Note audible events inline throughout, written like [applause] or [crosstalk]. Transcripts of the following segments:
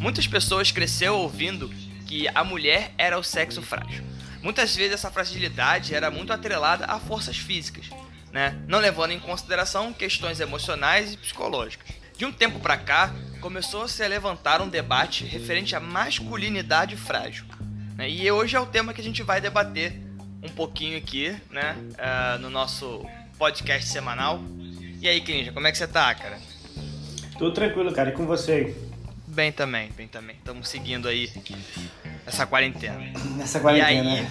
Muitas pessoas cresceram ouvindo que a mulher era o sexo frágil. Muitas vezes essa fragilidade era muito atrelada a forças físicas, né? não levando em consideração questões emocionais e psicológicas. De um tempo para cá, começou a se levantar um debate referente à masculinidade frágil. Né? E hoje é o tema que a gente vai debater um pouquinho aqui, né? Uh, no nosso podcast semanal. E aí, Clinja, como é que você tá, cara? Tudo tranquilo, cara. E com você? Bem também, bem também. Estamos seguindo aí essa quarentena. Nessa quarentena. E aí,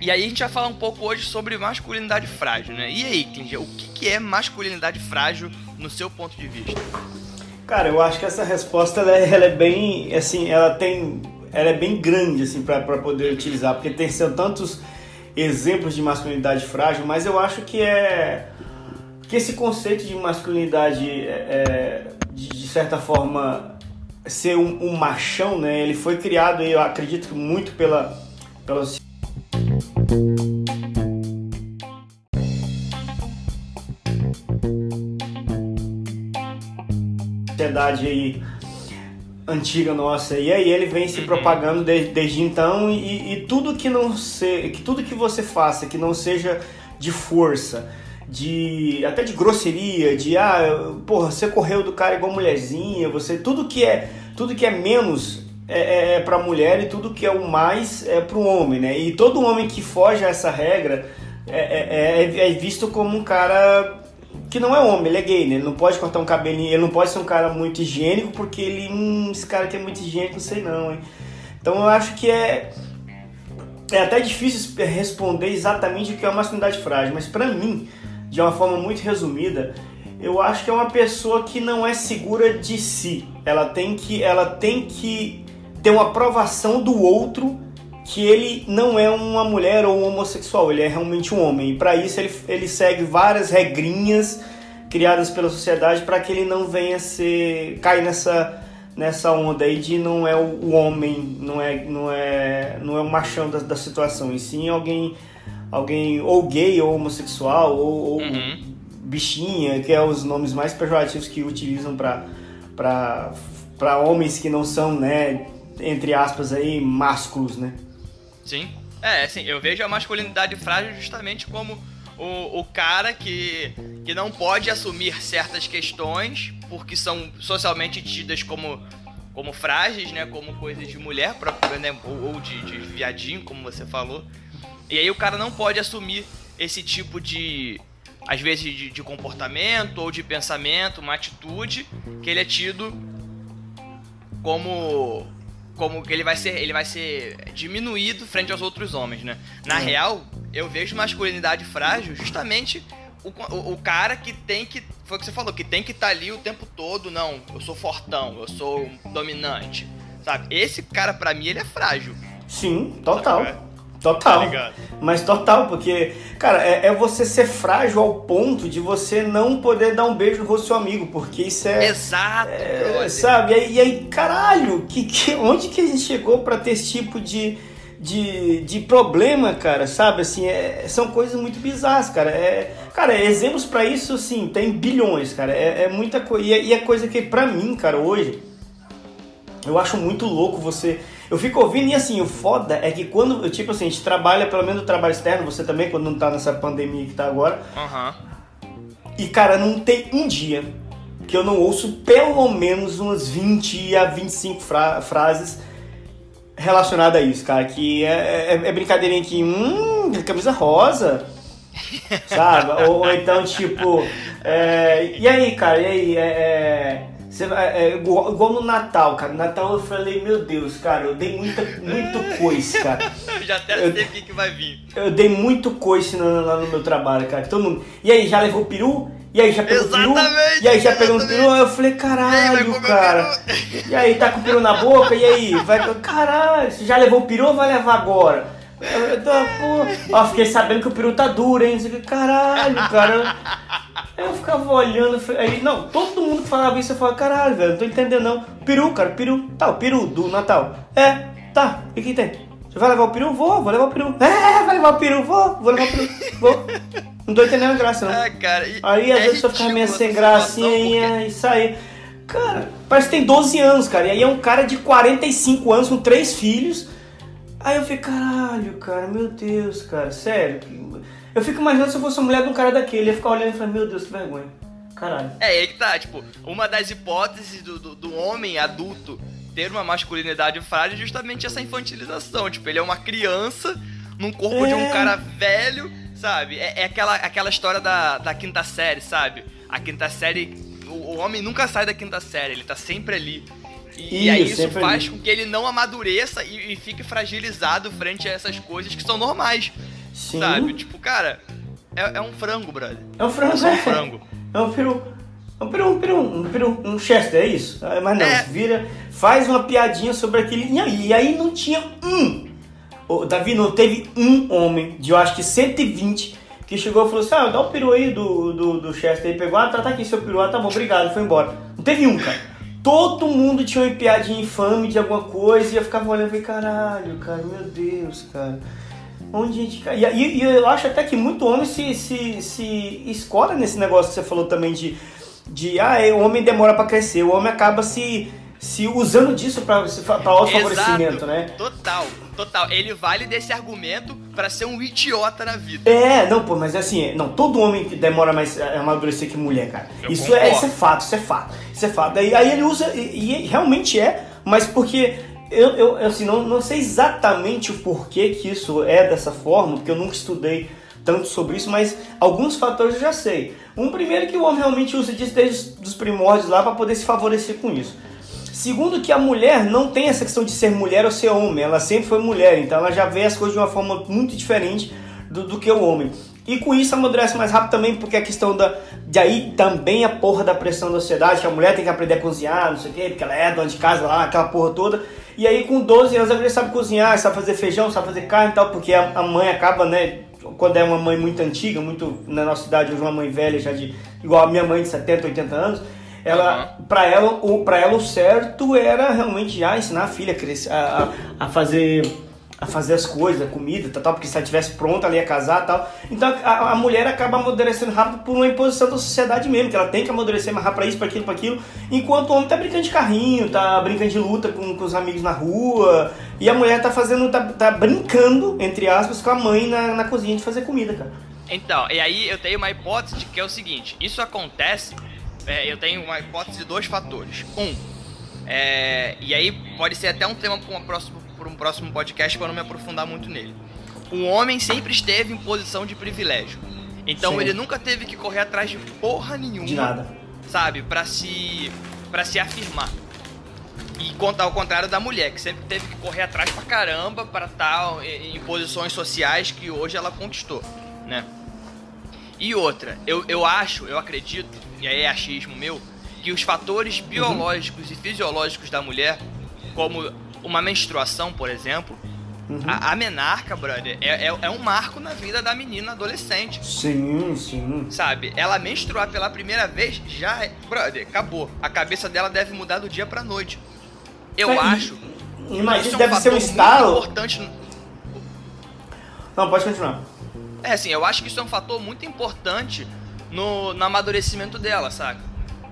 e aí a gente vai falar um pouco hoje sobre masculinidade frágil, né? E aí, Clinja, o que é masculinidade frágil no seu ponto de vista? Cara, eu acho que essa resposta ela é, ela é bem, assim, ela tem, ela é bem grande assim para poder utilizar, porque tem são tantos exemplos de masculinidade frágil, mas eu acho que é que esse conceito de masculinidade é, é de, de, certa forma ser um, um, machão, né? Ele foi criado, eu acredito muito pela pela sociedade aí antiga nossa e aí ele vem se uhum. propagando desde, desde então e, e, tudo que não se, que tudo que você faça que não seja de força de até de grosseria de ah porra você correu do cara igual mulherzinha você tudo que é tudo que é menos é, é, é para mulher e tudo que é o mais é para o homem né e todo homem que foge a essa regra é, é, é, é visto como um cara que não é homem, ele é gay, né? Ele não pode cortar um cabelinho, ele não pode ser um cara muito higiênico, porque ele, hum, esse cara aqui é muito higiênico, não sei não, hein? Então eu acho que é é até difícil responder exatamente o que é uma masculinidade frágil, mas para mim, de uma forma muito resumida, eu acho que é uma pessoa que não é segura de si. Ela tem que ela tem que ter uma aprovação do outro que ele não é uma mulher ou um homossexual, ele é realmente um homem. E para isso ele, ele segue várias regrinhas criadas pela sociedade para que ele não venha ser cair nessa nessa onda aí de não é o homem, não é não é não é o machão da, da situação, e sim alguém alguém ou gay ou homossexual ou, ou uhum. bichinha, que é os nomes mais pejorativos que utilizam para para homens que não são, né, entre aspas aí, másculos, né? Sim. É, assim, eu vejo a masculinidade frágil justamente como o, o cara que, que não pode assumir certas questões porque são socialmente tidas como, como frágeis, né? Como coisas de mulher, né? ou, ou de, de viadinho, como você falou. E aí o cara não pode assumir esse tipo de, às vezes, de, de, comportamento ou de pensamento, uma atitude que ele é tido como como que ele vai ser ele vai ser diminuído frente aos outros homens, né? Na é. real, eu vejo masculinidade frágil justamente o, o, o, cara que tem que foi o que você falou, que tem que estar tá ali o tempo todo, não, eu sou fortão, eu sou dominante, sabe? Esse cara para mim ele é frágil. Sim, total. Sabe? Total. Tá Mas total, porque, cara, é, é, você ser frágil ao ponto de você não poder dar um beijo no rosto do seu amigo, porque isso é. Exato, é, Sabe? E aí, caralho, que, que, onde que a gente chegou para ter esse tipo de, de, de problema, cara? Sabe? Assim, é, são coisas muito bizarras, cara. É, cara, exemplos para isso, assim, tem bilhões, cara. É, é muita coisa. E, é, e é coisa que, pra mim, cara, hoje, eu acho muito louco você eu fico ouvindo e assim, o foda é que quando, tipo assim, a gente trabalha, pelo menos o trabalho externo, você também, quando não tá nessa pandemia que tá agora. Uhum. E, cara, não tem um dia que eu não ouço pelo menos umas 20 a 25 fra frases relacionadas a isso, cara. Que é, é, é brincadeirinha que, hum, camisa rosa. [laughs] sabe? ou, ou, então, tipo, é, e aí, cara, e aí? É, é você, é, é, igual, igual, no Natal, cara. No Natal eu falei, meu Deus, cara, eu dei muita, muito [laughs] coice, cara. já até sei o que, que vai vir. Eu dei muito coice no, no, no meu trabalho, cara. Todo mundo. E aí, já levou o peru? E aí já pegou exatamente, o peru? E aí já pegou o peru? Aí eu falei, caralho, cara. E aí, tá com o peru na boca? E aí? Vai, caralho, você já levou o peru ou vai levar agora? Eu, tô, pô, ó, fiquei sabendo que o peru tá duro, hein? Caralho, cara. Aí eu ficava olhando, aí, não, todo mundo que falava isso, eu falava, caralho, velho, não tô entendendo não. Peru, cara, peru, tá, o peru do Natal. É, tá, e que tem? Você vai levar o peru? Vou, vou levar o peru. É, vai levar o peru, vou, vou levar o peru, vou. Não tô entendendo a graça, não. É, cara. e Aí às é vezes eu ficava meio sem gracinha situação, e, e saía. Cara, parece que tem 12 anos, cara. E aí é um cara de 45 anos com três filhos. Aí eu fico, caralho, cara, meu Deus, cara, sério. Eu fico imaginando se eu fosse a mulher de um cara daquele. Ia ficar olhando e falar, meu Deus, que vergonha. Caralho. É, aí que tá, tipo, uma das hipóteses do, do, do homem adulto ter uma masculinidade frágil é justamente essa infantilização. Tipo, ele é uma criança num corpo de um É. cara velho, sabe? É, é aquela, aquela história da, da quinta série, sabe? A quinta série. O, o homem nunca sai da quinta série, ele tá sempre ali. E, e aí Isso, faz ali. com que ele não amadureça e, e fique fragilizado frente a essas coisas que são normais, Sim. sabe? Tipo, cara, é, é um frango, brother. É um frango. É um frango. [laughs] É um peru. É um peru, um peru, um peru, um Chester, é isso? Ah, Mas não, É. vira, faz uma piadinha sobre aquele. E aí, e não tinha um. Ô, Davi, não teve um homem de eu acho que 120 que chegou e falou assim: ah, dá o peru aí do, do, do Chester aí, pegou, ah, tá, tá aqui seu peru, ah, tá bom, obrigado, foi embora. Não teve um, cara. Todo mundo tinha uma piadinha infame de alguma coisa e eu ficava olhando e falei, caralho, cara, meu Deus, cara. Onde a gente. cai? E, e- eu acho até que muito homem se, se, se escola nesse negócio que você falou também de. de ah, é, o homem demora pra crescer, o homem acaba se, se usando disso pra, pra autofavorecimento, né? Total, total. Ele vale desse argumento pra ser um idiota na vida. É, não, pô, mas assim, não, todo homem que demora mais a amadurecer que mulher, cara. Eu Isso é, isso é fato, isso é fato. Isso é fato. Aí, aí ele usa, e, e realmente é, mas porque eu, eu assim, não, não sei exatamente o porquê que isso é dessa forma, porque eu nunca estudei tanto sobre isso, mas alguns fatores eu já sei. Um primeiro é que o homem realmente usa disso desde os primórdios lá para poder se favorecer com isso. Segundo que a mulher não tem essa questão de ser mulher ou ser homem, ela sempre foi mulher, então ela já vê as coisas de uma forma muito diferente do, do que o homem. E com isso amadurece mais rápido também, porque a questão da. De aí também a porra da pressão da sociedade, que a mulher tem que aprender a cozinhar, não sei o quê, porque ela é dona de casa lá, aquela porra toda. E aí com 12 anos a mulher sabe cozinhar, sabe fazer feijão, sabe fazer carne e tal, porque a, a mãe acaba, né? Quando é uma mãe muito antiga, muito na nossa cidade, hoje uma mãe velha, já de. igual a minha mãe de 70, 80 anos, ela, pra ela, o, pra ela o certo era realmente já ensinar a filha a, crescer, a, a, a fazer a fazer as coisas, a comida, tal, tal, porque se ela estivesse pronta, ela ia casar tal. Então a, a mulher acaba amadurecendo rápido por uma imposição da sociedade mesmo, que ela tem que amadurecer mais rápido pra isso, pra aquilo, pra aquilo, enquanto o homem tá brincando de carrinho, tá brincando de luta com, com os amigos na rua, e a mulher tá fazendo, tá, tá brincando, entre aspas, com a mãe na, na cozinha de fazer comida, cara. Então, e aí eu tenho uma hipótese de que é o seguinte: isso acontece. é, eu tenho uma hipótese de dois fatores. Um, é, e aí pode ser até um tema para um próximo, pra um próximo podcast para não me aprofundar muito nele. Um homem sempre esteve em posição de privilégio. Então Sim. ele nunca teve que correr atrás de porra nenhuma. De nada. Sabe? Pra se. para se afirmar. E contar ao contrário da mulher, que sempre teve que correr atrás pra caramba para estar em posições sociais que hoje ela conquistou, né? E outra, eu, eu acho, eu acredito, e aí é achismo meu, que os fatores biológicos e fisiológicos da mulher, como uma menstruação, por exemplo, a, a menarca, brother, é, é, é um marco na vida da menina adolescente. Sim, sim. Sabe, ela menstruar pela primeira vez já é. Brother, acabou. A cabeça dela deve mudar do dia pra noite. Eu acho. Imagina, isso é deve ser um fator muito estalo. importante. Não, pode continuar. É assim, eu acho que isso é um fator muito importante no, no amadurecimento dela, saca?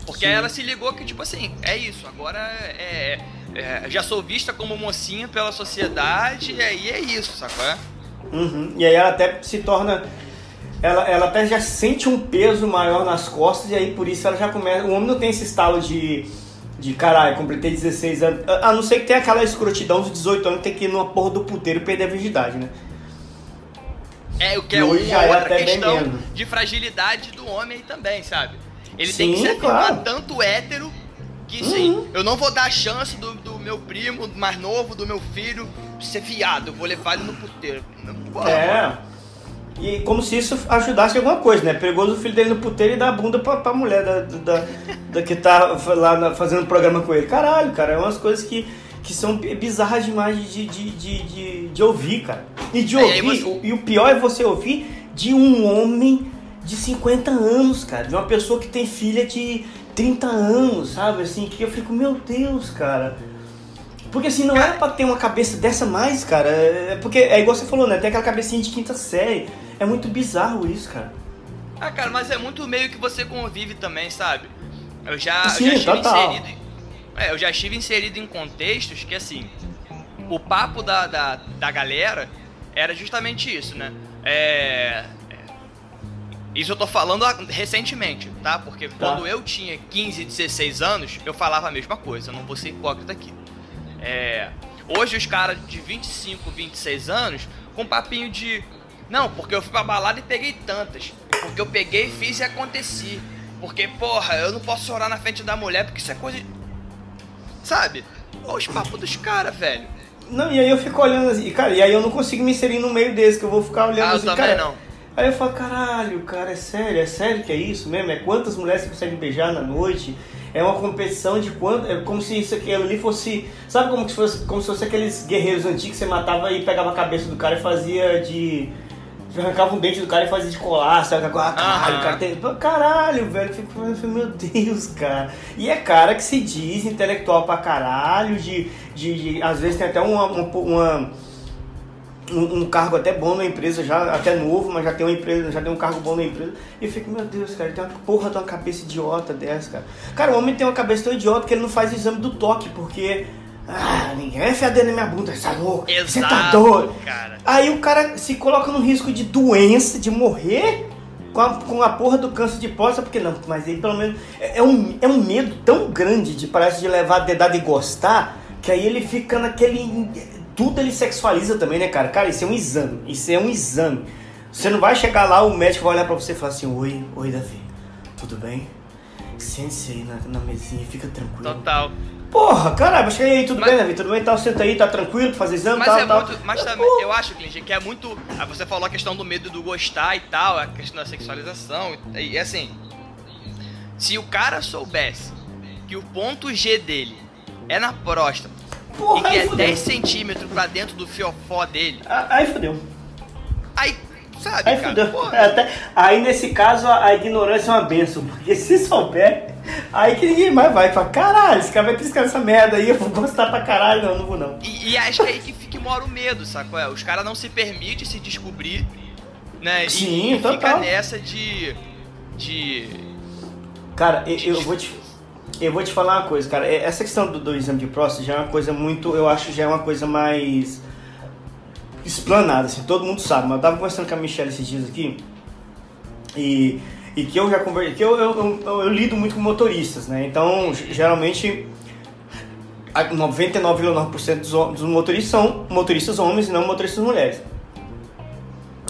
Porque Sim. ela se ligou que, tipo assim, é isso, agora é, é- já sou vista como mocinha pela sociedade, e aí é isso, sacou? É? Uhum. E aí ela até se torna. Ela, ela até já sente um peso maior nas costas, e aí por isso ela já começa. O homem não tem esse estalo de. De caralho, completei 16 anos. A não ser que tenha aquela escrotidão dos 18 anos que tem que ir numa porra do puteiro e perder a virgindade, né? É, o que é hoje já é outra até questão de fragilidade do homem aí também, sabe? Ele tem que Sim, se afirmar claro. tanto hétero que, sim, Uhum. eu não vou dar a chance do, do meu primo mais novo, do meu filho, ser viado, eu vou levar ele no puteiro. Não, É. E como se isso ajudasse alguma coisa, né? Perigoso o filho dele no puteiro e dar a bunda pra, pra mulher da, da, da que tá lá na- fazendo programa com ele. Caralho, cara, é umas coisas que, que são bizarras demais de, de, de, de, de ouvir, cara. E de É, ouvir, você- e o pior é você ouvir de um homem de 50 anos, cara. De uma pessoa que tem filha de 30 anos, sabe? Assim, que eu fico, meu Deus, cara. Porque assim, não era pra ter uma cabeça dessa mais, cara. É porque é igual você falou, né? Tem aquela cabecinha de quinta série. É muito bizarro isso, cara. Ah, cara, mas é muito meio que você convive também, sabe? Eu já, Sim, já estive total. inserido. É, eu já estive inserido em contextos que assim. O papo da, da, da galera era justamente isso, né? É. Isso eu tô falando recentemente, tá? Porque quando eu tinha 15, 16 anos, eu falava a mesma coisa, eu não vou ser hipócrita aqui. É, hoje os caras de 25, 26 anos, com papinho de. Não, porque eu fui pra balada e peguei tantas. Porque eu peguei, fiz e aconteci. Porque, porra, eu não posso chorar na frente da mulher porque isso é coisa. de- Sabe? Olha os papos dos caras, velho. Não, e aí eu fico olhando assim, cara, e aí eu não consigo me inserir no meio desse, que eu vou ficar olhando Ah, eu assim, também cara. não. Aí eu falo, caralho, cara, é sério, é sério que é isso mesmo? É quantas mulheres você consegue beijar na noite? É uma competição de quanto. É como se isso aqui ali fosse. Sabe como se fosse, como se fosse aqueles guerreiros antigos que você matava e pegava a cabeça do cara e fazia de. Arrancava um dente do cara e fazia de colar, sabe? Ah, caralho, cara, tem... Caralho, velho. eu fico, meu Deus, cara. E é cara que se diz intelectual pra caralho, de. de, de- às vezes tem até uma- uma- uma um, um cargo até bom na empresa, já até novo, mas já tem uma empresa, já tem um cargo bom na empresa. E eu fico, meu Deus, cara, ele tem uma porra de uma cabeça idiota dessa, cara. Cara, o homem tem uma cabeça tão idiota que ele não faz exame do toque, porque. Ah, ninguém vai enfiar na minha bunda, você tá louco? Você tá doido? cara. Aí o cara se coloca no risco de doença, de morrer com a, com a porra do câncer de próstata, porque não, mas aí pelo menos é, é um, é um medo tão grande de parece de levar a dedada e gostar, que aí ele fica naquele. Tudo ele sexualiza também, né, cara? Cara, isso é um exame. Isso é um exame. Você não vai chegar lá, o médico vai olhar pra você e falar assim: Oi, oi, Davi, tudo bem? Sente-se aí na, na mesinha, fica tranquilo. Total. Porra, caralho, cheguei aí, tudo Mas- bem, Davi? Tudo bem? Tal, senta aí, tá tranquilo fazer exame, Mas tal, é tal. muito. Mas também, eu acho, Clint, que é muito. ah, Você falou a questão do medo do gostar e tal, a questão da sexualização. E, e assim. Se o cara soubesse que o ponto G dele é na próstata Porra, e que é fudeu. 10 centímetros pra dentro do fiofó dele, Ah, Aí fodeu. aí, sabe, Aí cara? fudeu. É, até- aí nesse caso a, a ignorância é uma benção, porque [laughs] se souber, aí que ninguém mais vai. Fala, caralho, esse cara vai piscar nessa merda aí, eu vou gostar pra caralho, não, não vou não. E, e acho que é aí que fica mora o medo, sacou? É, os caras não se permitem se descobrir, né? E- Sim, e, fica total. nessa de. de. Cara, eu, eu vou te. Eu vou te falar uma coisa, cara. é- Essa questão do, do exame de próstata já é uma coisa muito. Eu acho já é uma coisa mais. explanada, assim, todo mundo sabe. Mas eu tava conversando com a Michelle esses dias aqui. E, e que eu já conversei. Que eu, eu, eu, eu lido muito com motoristas, né? Então, geralmente. a 99,9% dos, dos motoristas são motoristas homens e não motoristas mulheres.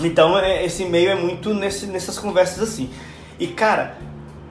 Então é, esse meio é muito nesse, nessas conversas assim. E cara,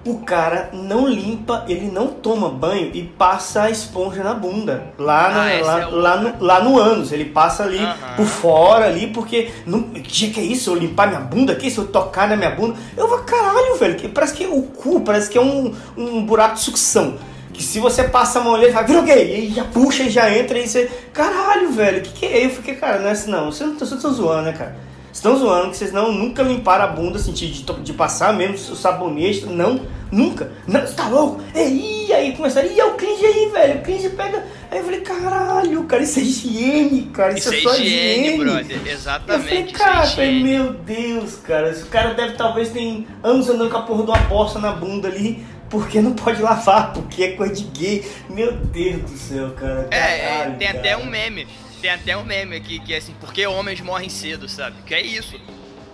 o cara não limpa, ele não toma banho e passa a esponja na bunda. Lá, no, Ah, lá, é lá, no, lá no ânus. Ele passa ali Aham. por fora ali, porque. Não, que que é isso? Eu limpar minha bunda aqui? Se eu tocar na minha bunda? Eu vou, caralho, velho. Que, parece que o cu parece que é um, um buraco de sucção. Que se você passa a mão ali, ele fala, virou gay, e já puxa e já entra, e você. Caralho, velho, que que é? Eu fiquei, cara, não é assim não. Vocês não vocês estão zoando, né, cara? Estão zoando que vocês não nunca limparam a bunda, assim, de, de, passar mesmo o sabonete. Não, nunca. Não, você tá louco? E aí começaram, e é o cringe aí, velho. O cringe pega. Aí eu falei, caralho, cara, isso é higiene, cara. Isso, Isso é é só higiene, higiene. brother. Eu falei, Exatamente. cara, é falei, meu Deus, cara. Esse cara deve talvez tem anos andando com a porra de uma poça na bunda ali, porque não pode lavar, porque é coisa de gay. Meu Deus do céu, cara. É, é, Caralho, tem cara. até um meme. Tem até um meme aqui que é assim, porque homens morrem cedo, sabe? Que é isso.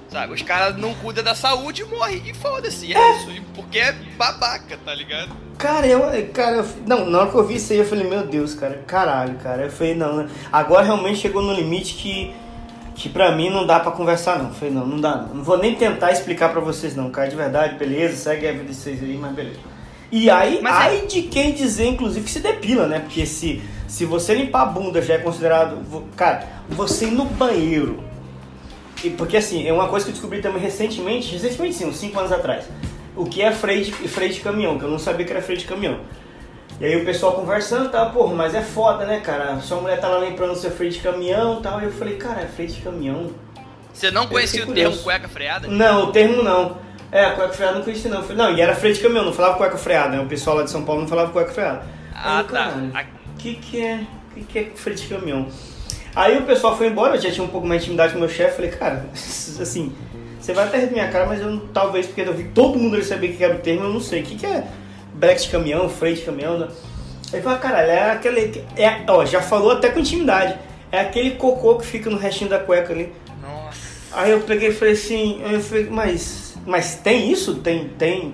Sabe? Os caras não cuidam da saúde e morrem. E foda-se, é, isso. E Porque é babaca, tá ligado? Cara, eu, cara, eu, não, na hora que eu vi isso aí, eu falei, meu Deus, cara, caralho, cara. Eu falei, não, né? agora realmente chegou no limite que, que pra mim não dá pra conversar, não. Falei, não, não dá, não. Não vou nem tentar explicar pra vocês, não, cara, de verdade, beleza, segue a vida de vocês aí, mas beleza. E aí, Mas é- ai de quem dizer, inclusive, que se depila, né? Porque se, se você limpar a bunda já é considerado. Cara, você ir no banheiro. E porque assim, é uma coisa que eu descobri também recentemente, recentemente sim, uns 5 anos atrás. O que é freio de, freio de caminhão, que eu não sabia que era freio de caminhão. E aí o pessoal conversando, tá, porra, mas é foda, né, cara? Sua mulher tá lá lembrando seu freio de caminhão e tal. E eu falei, cara, é freio de caminhão? Você não conhecia o termo cueca freada? Não, o termo não. É, a cueca freada não conhecia não. Não, e era freio de caminhão, não falava cueca freada, né? O pessoal lá de São Paulo não falava cueca freada. Ah, Aí tá. O que que é, o que que é freio de caminhão? Aí o pessoal foi embora, eu já tinha um pouco mais de intimidade com o meu chefe, falei, cara, [laughs] assim, Você vai até rir minha cara, mas eu talvez porque eu vi todo mundo ele sabia que era o termo, eu não sei. O que, que é break de caminhão, freio de caminhão? Né? Ele fala, caralho, é aquele. É, ó, já falou até com intimidade. É aquele cocô que fica no restinho da cueca ali. Nossa. Aí eu peguei e falei assim, eu falei, mas. Mas tem isso? Tem. tem.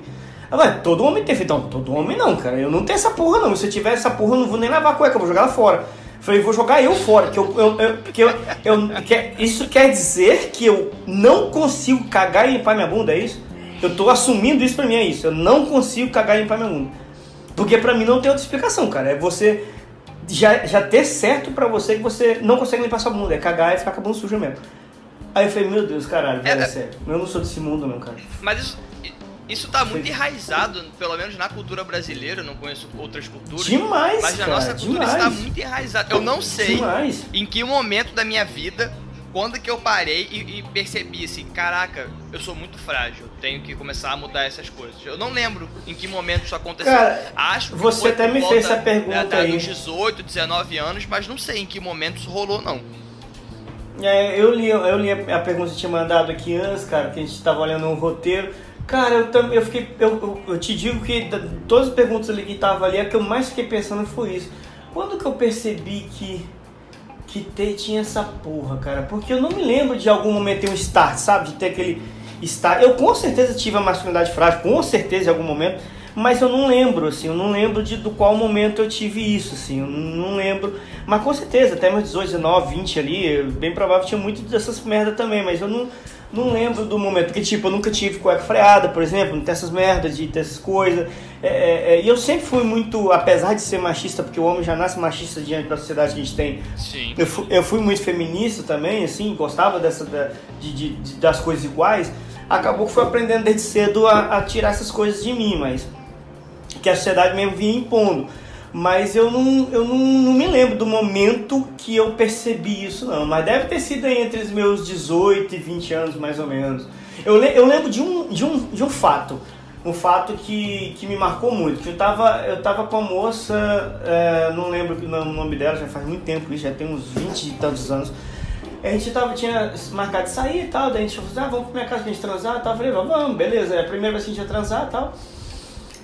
Ah, todo homem tem feito. Não, todo homem não, cara. Eu não tenho essa porra, não. Se eu tiver essa porra, eu não vou nem lavar a cueca, eu vou jogar ela fora. Falei, vou jogar eu fora, que eu, eu, eu, que eu, eu que, isso quer dizer que eu não consigo cagar e limpar minha bunda, é isso? Eu tô assumindo isso pra mim, é isso. Eu não consigo cagar e limpar minha bunda. Porque pra mim não tem outra explicação, cara. É você já, já ter certo pra você que você não consegue limpar sua bunda. É cagar e ficar com a bunda suja mesmo. Aí eu falei, meu Deus, caralho, velho, é, é sério. Eu não sou desse mundo, não, cara. Mas isso, isso tá muito enraizado, pelo menos na cultura brasileira, eu não conheço outras culturas. Demais, Mas na cara, nossa cultura demais. isso tá muito enraizado. Eu não sei demais. em que momento da minha vida, quando que eu parei e, e, percebi assim, caraca, eu sou muito frágil, tenho que começar a mudar essas coisas. Eu não lembro em que momento isso aconteceu. Cara, Acho que você até me fez essa pergunta é, aí. Dos 18, 19 anos, mas não sei em que momento isso rolou, não. É, eu li, eu li a pergunta que tinha mandado aqui antes, cara, que a gente tava olhando um roteiro. Cara, eu, também eu fiquei. Eu, eu, te digo que todas as perguntas ali que estavam ali, a que eu mais fiquei pensando foi isso. Quando que eu percebi que. Que ter, tinha essa porra, cara? Porque eu não me lembro de algum momento ter um start, sabe? De ter aquele start. Eu com certeza tive a masculinidade frágil, com certeza em algum momento. Mas eu não lembro, assim, eu não lembro de do qual momento eu tive isso, assim, eu não lembro. Mas com certeza, até meus 18, 19, 20 ali, bem provável tinha muito dessas merda também, mas eu não não lembro do momento, porque tipo, eu nunca tive cueca freada, por exemplo, não tem essas merdas de ter essas coisas. É, é, é, e eu sempre fui muito, apesar de ser machista, porque o homem já nasce machista diante da sociedade que a gente tem. Sim. Eu, fui, eu fui muito feminista também, assim, gostava dessa, da, de, de, de, das coisas iguais. Acabou que fui aprendendo desde cedo a, a tirar essas coisas de mim, mas que a sociedade mesmo vinha impondo mas eu não, eu não, não, me lembro do momento que eu percebi isso, não. Mas deve ter sido entre os meus 18 e 20 anos, mais ou menos. Eu, eu lembro de um, de, um, de um fato, um fato que, que me marcou muito. Que eu tava, eu tava com a moça, é, não lembro o nome dela, já faz muito tempo, já tem uns 20 e tantos anos. A gente tava, tinha marcado de sair e tal, daí a gente falou assim, ah, vamos pra minha casa pra gente transar e tal. Eu falei, vamos, beleza, é a primeira vez que a gente ia transar e tal.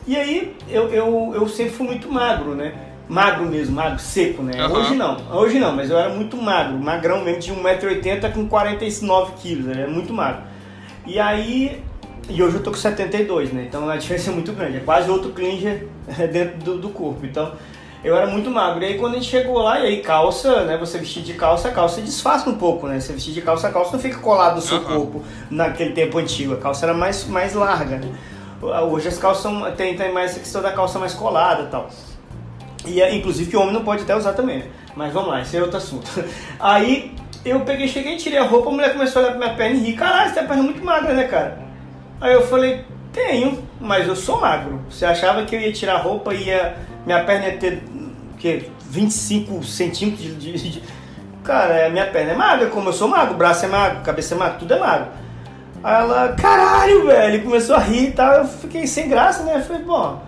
E aí eu, eu, eu sempre fui muito magro, né? Magro mesmo, magro, seco, né? Uhum. Hoje não, hoje não, mas eu era muito magro, magrão mesmo, de 1,80m com 49kg, né? era muito magro. E aí, e hoje eu tô com 72, né? Então a diferença é muito grande, é quase outro clinger [laughs] dentro do, do corpo. Então eu era muito magro. E aí quando a gente chegou lá, e aí calça, né? Você vestir de calça, a calça disfarça um pouco, né? Você vestir de calça, a calça não fica colado no seu uhum. corpo naquele tempo antigo. A calça era mais, mais larga, né? Hoje as calças são, tem, tem mais a questão da calça mais colada e tal. E é, inclusive que o homem não pode até usar também, né? Mas vamos lá, esse é outro assunto. [laughs] Aí eu peguei, cheguei, tirei a roupa, a mulher começou a olhar pra minha perna e rir. Caralho, você tem a perna muito magra, né, cara? Aí eu falei, tenho, mas eu sou magro. Você achava que eu ia tirar a roupa e ia, minha perna ia ter que, 25 centímetros de, de, de. Cara, minha perna é magra, como eu sou magro, braço é magro, cabeça é magro, tudo é magro. Aí ela, caralho, velho, começou a rir e tal. Eu fiquei sem graça, né? Eu falei, bom,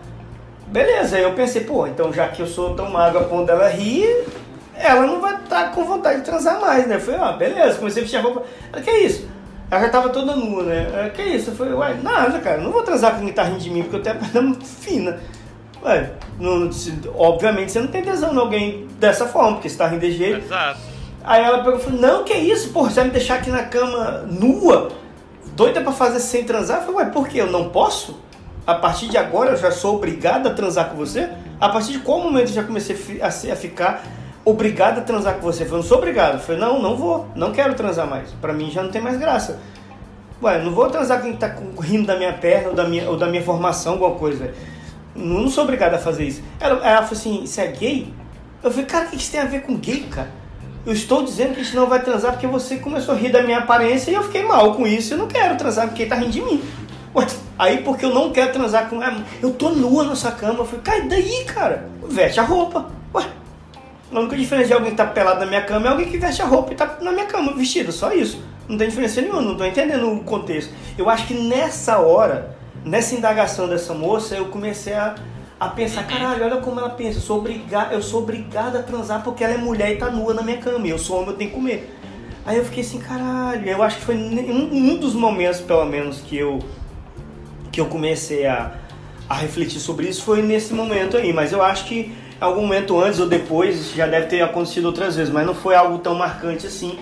beleza. Aí eu pensei, pô, então já que eu sou tão magro a ponto dela rir, ela não vai estar tá com vontade de transar mais, né? Eu falei, ó, beleza. Comecei a vestir a roupa. Ela, que isso? Ela já tava toda nua, né? Ela, que isso? Eu falei, uai, nada, cara, não vou transar com quem tá rindo de mim, porque eu tenho a perna muito fina. Ué, não, obviamente você não tem tesão em alguém dessa forma, porque você tá rindo de jeito. Exato. Aí ela pegou e falou, não, que isso, porra, você vai me deixar aqui na cama nua? Doida para fazer sem transar. Eu falei, ué, por quê? Eu não posso? A partir de agora eu já sou obrigada a transar com você? A partir de qual momento eu já comecei a, a ficar obrigada a transar com você? Eu falei, não sou obrigado. Eu falei, não, não vou, não quero transar mais. Para mim já não tem mais graça. Ué, não vou transar com quem tá rindo da minha perna ou da minha, ou da minha formação, alguma coisa. Não, não sou obrigada a fazer isso. Ela, ela falou assim, você é gay? Eu falei, cara, o que isso tem a ver com gay, cara? Eu estou dizendo que a gente não vai transar porque você começou a rir da minha aparência e eu fiquei mal com isso. Eu não quero transar porque tá rindo de mim. Aí porque eu não quero transar com. ela, eu tô nua nessa cama. Eu falei, cai daí, cara. Veste a roupa. Ué. A única diferença de alguém que tá pelado na minha cama é alguém que veste a roupa e tá na minha cama vestido. Só isso. Não tem diferença nenhuma, não tô entendendo o contexto. Eu acho que nessa hora, nessa indagação dessa moça, eu comecei a a pensar, caralho, olha como ela pensa, eu sou, obrigada, eu sou obrigada a transar porque ela é mulher e tá nua na minha cama, e eu sou homem, eu tenho que comer. Aí eu fiquei assim, caralho. Eu acho que foi um, um dos momentos, pelo menos, que eu que eu comecei a, a refletir sobre isso foi nesse momento aí. Mas eu acho que algum momento antes ou depois já deve ter acontecido outras vezes, mas não foi algo tão marcante assim.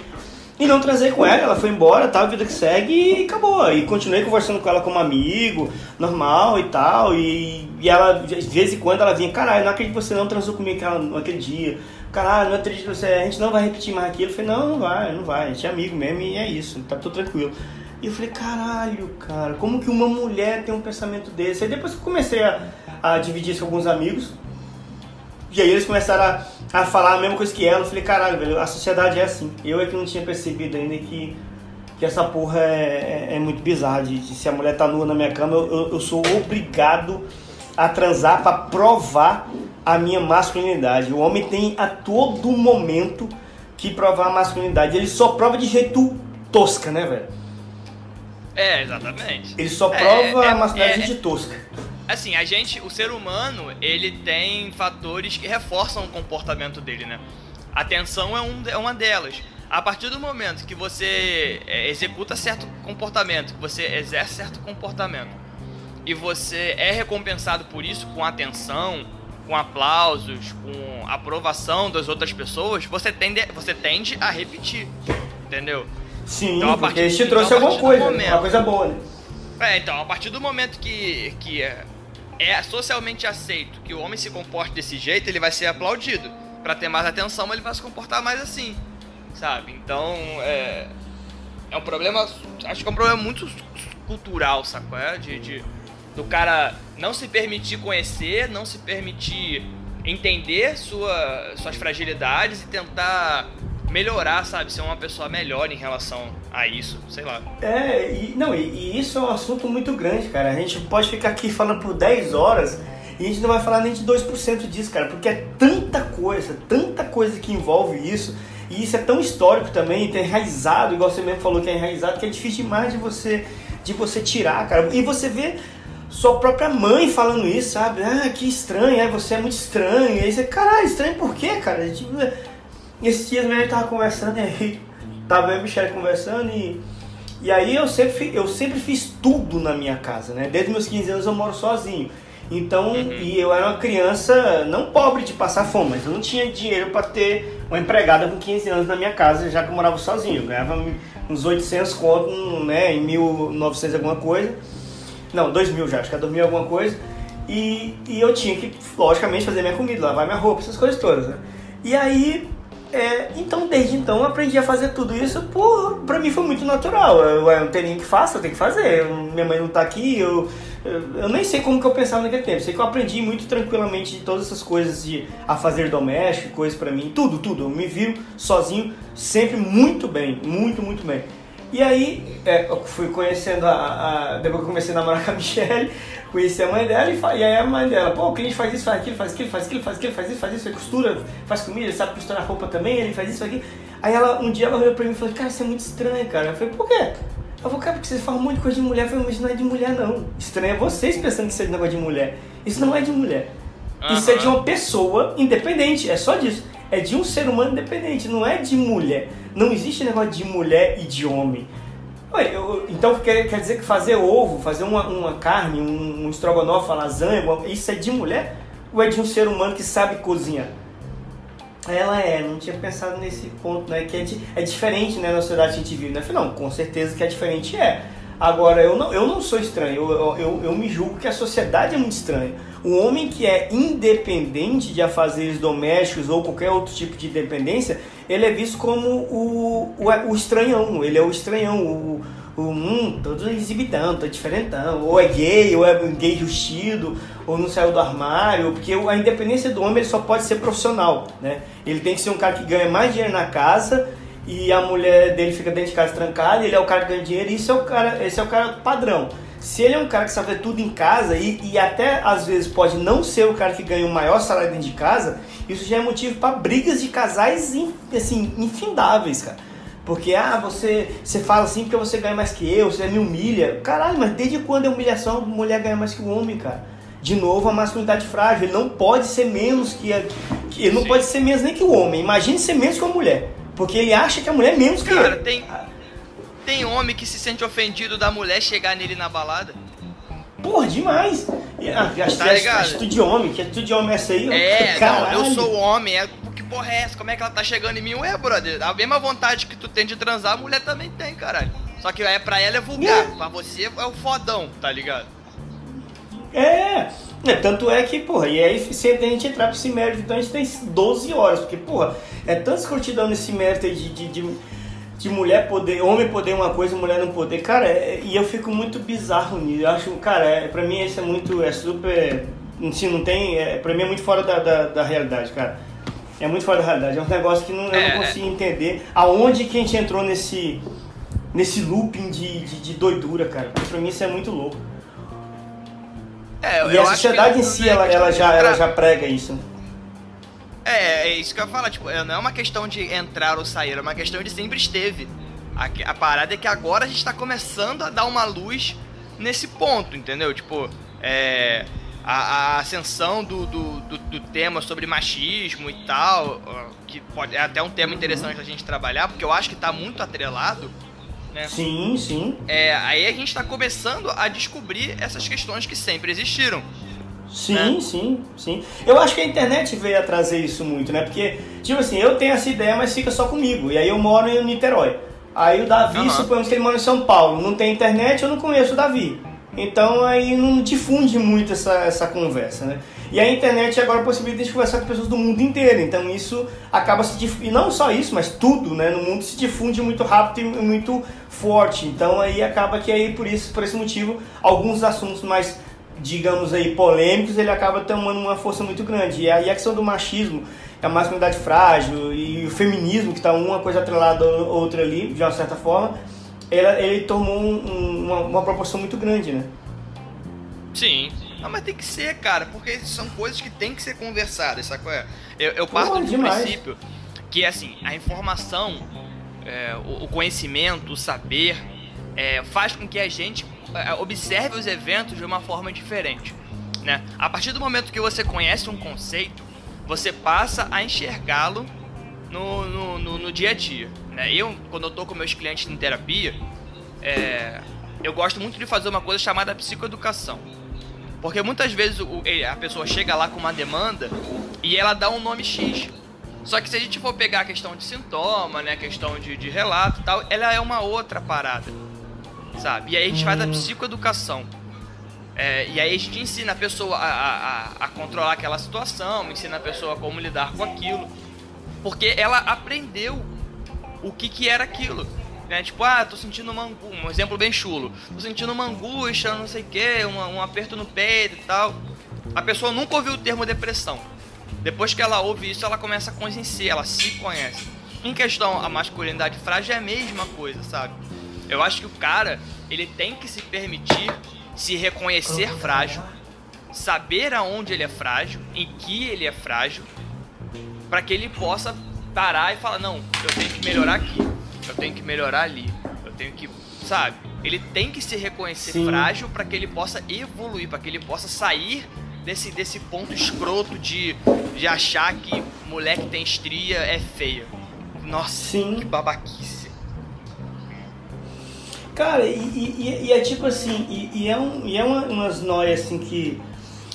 E não trazer com ela, ela foi embora, tá, a vida que segue e acabou. E continuei conversando com ela como amigo, normal e tal. E, e ela, de vez em quando, ela vinha, caralho, não acredito que você não transou comigo naquele dia. Caralho, não acredito que você, a gente não vai repetir mais aquilo. Eu falei, não, não vai, não vai, a gente é amigo mesmo e é isso, tá tudo tranquilo. E eu falei, caralho, cara, como que uma mulher tem um pensamento desse? Aí depois que eu comecei a, a dividir isso com alguns amigos, e aí eles começaram a, a falar a mesma coisa que ela. Eu falei, caralho, velho, a sociedade é assim. Eu é que não tinha percebido ainda que, que essa porra é, é, é muito bizarra. De, de, se a mulher tá nua na minha cama, eu, eu sou obrigado a transar para provar a minha masculinidade. O homem tem a todo momento que provar a masculinidade. Ele só prova de jeito tosca, né, velho? É, exatamente. Ele só prova é, é, a masculinidade é, de tosca assim, a gente, o ser humano, ele tem fatores que reforçam o comportamento dele, né? A atenção é, um, é uma delas. A partir do momento que você é, executa certo comportamento, que você exerce certo comportamento, e você é recompensado por isso com atenção, com aplausos, com aprovação das outras pessoas, você tende, você tende a repetir, entendeu? Sim, então, porque isso te trouxe então, alguma coisa, momento, uma coisa boa, né? É, então, a partir do momento que, que é socialmente aceito que o homem se comporte desse jeito, ele vai ser aplaudido. Para ter mais atenção, ele vai se comportar mais assim, sabe? Então, é, é um problema, acho que é um problema muito cultural, sacou? É? De, de, do cara não se permitir conhecer, não se permitir entender sua, suas fragilidades e tentar melhorar, sabe? Ser uma pessoa melhor em relação a isso, sei lá. É, e, não, e, e, isso é um assunto muito grande, cara. A gente pode ficar aqui falando por 10 horas e a gente não vai falar nem de 2% disso, cara, porque é tanta coisa, tanta coisa que envolve isso. E isso é tão histórico também, tem enraizado, igual você mesmo falou que é enraizado, que é difícil demais de você, de você tirar, cara. E você vê sua própria mãe falando isso, sabe? Ah, que estranho, é, você é muito estranho. E aí você, caralho, estranho por quê, cara? Tipo, e esses dias mesmo a gente tava conversando [laughs] e aí tava eu e a Michelle conversando e, e aí eu sempre, eu sempre fiz tudo na minha casa, né? Desde meus 15 anos eu moro sozinho. Então, uhum. e eu era uma criança não pobre de passar fome, mas eu não tinha dinheiro para ter uma empregada com 15 anos na minha casa, já que eu morava sozinho. Eu ganhava uns 800 conto, né, em 1900 alguma coisa. Não, 2000 já, acho que era 2000 alguma coisa. E, e eu tinha que, logicamente, fazer minha comida, lavar minha roupa, essas coisas todas, né? E aí é, então, desde então, eu aprendi a fazer tudo isso. Por, pra mim foi muito natural. Eu, eu não tenho ninguém que faça, eu tenho que fazer. minha mãe não tá aqui, eu, eu, eu, nem sei como que eu pensava naquele tempo. Sei que eu aprendi muito tranquilamente de todas essas coisas de a fazer doméstico, coisas para mim, tudo, tudo. Eu me viro sozinho, sempre muito bem, muito, muito bem. E aí, é, eu fui conhecendo a, a, Depois que eu comecei a namorar com a [laughs] Michelle, conheci a mãe dela e, e aí a mãe dela, pô, o cliente faz isso, faz aquilo, faz aquilo, faz aquilo, faz aquilo, faz isso, faz isso, ele costura, faz comida, ele sabe costurar roupa também, ele faz isso, aqui. Aí ela, um dia ela olhou pra mim e falou, cara, isso é muito estranho, cara. Eu falei, por quê? Eu falei, cara, porque você fala um monte de coisa de mulher. Eu falei, mas não é de mulher, não. Estranho é vocês pensando que isso é de negócio de mulher. Isso não é de mulher. Uhum. Isso é de uma pessoa independente, é só disso. É de um ser humano independente, não é de mulher. Não existe negócio de mulher e de homem. Ué, eu, então quer, quer dizer que fazer ovo, fazer uma, uma carne, um, um estrogonofe, uma lasanha, isso é de mulher? Ou é de um ser humano que sabe cozinhar? Ela é, não tinha pensado nesse ponto, né? Que é, é diferente né, na sociedade que a gente vive, né? falei, não, com certeza que é diferente, é. Agora, eu não, eu não sou estranho, eu, eu, eu me julgo que a sociedade é muito estranha. O homem que é independente de afazeres domésticos ou qualquer outro tipo de independência, ele é visto como o, o, o estranhão, ele é o estranhão, o, o hum, todo exibidão, todo diferentão, ou é gay, ou é gay justido, ou não saiu do armário, porque a independência do homem ele só pode ser profissional, né? Ele tem que ser um cara que ganha mais dinheiro na casa e a mulher dele fica dentro de casa trancada, ele é o cara que ganha dinheiro, e isso é o cara, esse é o cara padrão. Se ele é um cara que sabe tudo em casa e, e até às vezes pode não ser o cara que ganha o maior salário dentro de casa, isso já é motivo para brigas de casais assim, infindáveis, cara. Porque, ah, você, você fala assim porque você ganha mais que eu, você me humilha. Caralho, mas desde quando é humilhação a mulher ganha mais que o homem, cara? De novo, a masculinidade frágil. Ele não pode ser menos que a. Que, ele não Sim. pode ser menos nem que o homem. Imagine ser menos que a mulher. Porque ele acha que a mulher é menos que Cara, ele. tem, tem homem que se sente ofendido da mulher chegar nele na balada. Porra, demais. E, ah, Tá que ligado? atitude de homem, que atitude de homem é essa aí? É, não, Caralho. eu sou homem, é, que porra é essa? Como é que ela tá chegando em mim? Ué, brother, a mesma vontade que tu tem de transar, a mulher também tem, caralho. Só que é, pra ela é vulgar, É. pra você é o fodão, tá ligado? É, é, tanto é que, porra, e aí sempre a gente entrar pra esse mérito, então a gente tem 12 horas, porque, porra, é tanta escrotidão nesse mérito aí de, de, de, de mulher poder, homem poder uma coisa mulher não poder, cara, é- e eu fico muito bizarro nisso, eu acho, cara, é, pra mim isso é muito, é super, assim, não tem, é, pra mim é muito fora da, da, da realidade, cara. É muito fora da realidade, é um negócio que não, eu É, não é. consigo entender aonde que a gente entrou nesse, nesse looping de, de, de doidura, cara, porque pra mim isso é muito louco. É, E a sociedade em si, é ela, ela, já, ela já prega isso. É, é isso que eu ia falar, tipo, é, não é uma questão de entrar ou sair, é uma questão de sempre esteve. A, a parada é que agora a gente tá começando a dar uma luz nesse ponto, entendeu? Tipo, é. A, a ascensão do, do, do, do tema sobre machismo e tal, que pode, é até um tema interessante a gente trabalhar, porque eu acho que tá muito atrelado, né? Sim, sim. É, aí a gente tá começando a descobrir essas questões que sempre existiram. Sim, Né? sim, sim. Eu acho que a internet veio a trazer isso muito, né? Porque, tipo assim, eu tenho essa ideia, mas fica só comigo. E aí eu moro em Niterói. Aí o Davi, Aham. suponhamos que ele mora em São Paulo. Não tem internet, eu não conheço o Davi. Então aí não difunde muito essa, essa conversa, né? E a internet agora possibilita de conversar com pessoas do mundo inteiro. Então isso acaba se dif... E não só isso, mas tudo, né? No mundo se difunde muito rápido e muito forte. Então aí acaba que aí por isso, por esse motivo, alguns assuntos mais digamos aí, polêmicos, ele acaba tomando uma força muito grande. E aí a questão do machismo, a masculinidade frágil e o feminismo, que está uma coisa atrelada à outra ali, de uma certa forma, ela, ele tomou um- um- uma, uma proporção muito grande, né? Sim. Não, mas tem que ser, cara, porque são coisas que tem que ser conversadas, sacou? É? Eu, eu parto Pô, do demais. princípio que, assim, a informação, é, o, o conhecimento, o saber, é, faz com que a gente observe os eventos de uma forma diferente, né? A partir do momento que você conhece um conceito, você passa a enxergá-lo no, no, no, no dia a dia, né? Eu, quando eu tô com meus clientes em terapia, é, eu gosto muito de fazer uma coisa chamada psicoeducação. Porque muitas vezes o- a pessoa chega lá com uma demanda e ela dá um nome X. Só que se a gente for pegar a questão de sintoma, né, a questão de, de relato e tal, ela é uma outra parada, sabe? E aí a gente faz a psicoeducação. É, e aí a gente ensina a pessoa a, a, a- controlar aquela situação, ensina a pessoa como lidar com aquilo. Porque ela aprendeu o que, que era aquilo. Né? Tipo, ah, tô sentindo uma um exemplo bem chulo. Tô sentindo uma angústia, não sei o que, um aperto no peito e tal. A pessoa nunca ouviu o termo depressão. Depois que ela ouve isso, ela começa a conhecer, ela se conhece. Em questão a masculinidade frágil é a mesma coisa, sabe? Eu acho que o cara, ele tem que se permitir se reconhecer frágil, saber aonde ele é frágil, em que ele é frágil, para que ele possa parar e falar, não, eu tenho que melhorar aqui, eu tenho que melhorar ali, eu tenho que, sabe? Ele tem que se reconhecer Sim. frágil para que ele possa evoluir, para que ele possa sair desse, desse ponto escroto de, de achar que mulher que tem estria é feia. Nossa, Sim. que babaquice. Cara, e, e- e- é tipo assim, e, e é, um, e é uma, umas noias assim que.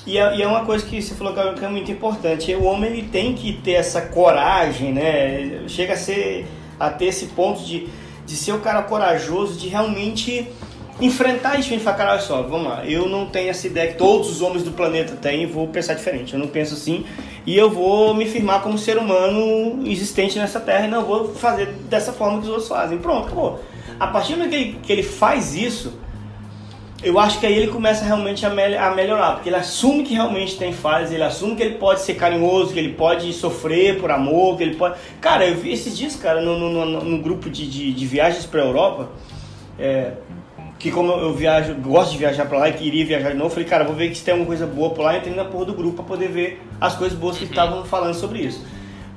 E é, e é uma coisa que você falou que é- que é muito importante. O homem ele tem que ter essa coragem, né? Chega a ser a ter esse ponto de, de ser o cara corajoso, de realmente enfrentar isso e falar, cara, olha só, vamos lá, eu não tenho essa ideia que todos os homens do planeta têm, vou pensar diferente. Eu não penso assim e eu vou me firmar como ser humano existente nessa terra e não vou fazer dessa forma que os outros fazem. Pronto, acabou. A partir do momento que ele, que ele faz isso, eu acho que aí ele começa realmente a, mel- a melhorar, porque ele assume que realmente tem falhas, ele assume que ele pode ser carinhoso, que ele pode sofrer por amor, que ele pode. Cara, eu vi esses dias, cara, no, no, no- no grupo de, de, de viagens pra Europa, é, que como eu viajo, gosto de viajar pra lá e queria viajar de novo, eu falei, cara, vou ver se tem alguma coisa boa por lá, entrei na porra do grupo pra poder ver as coisas boas que estavam falando sobre isso.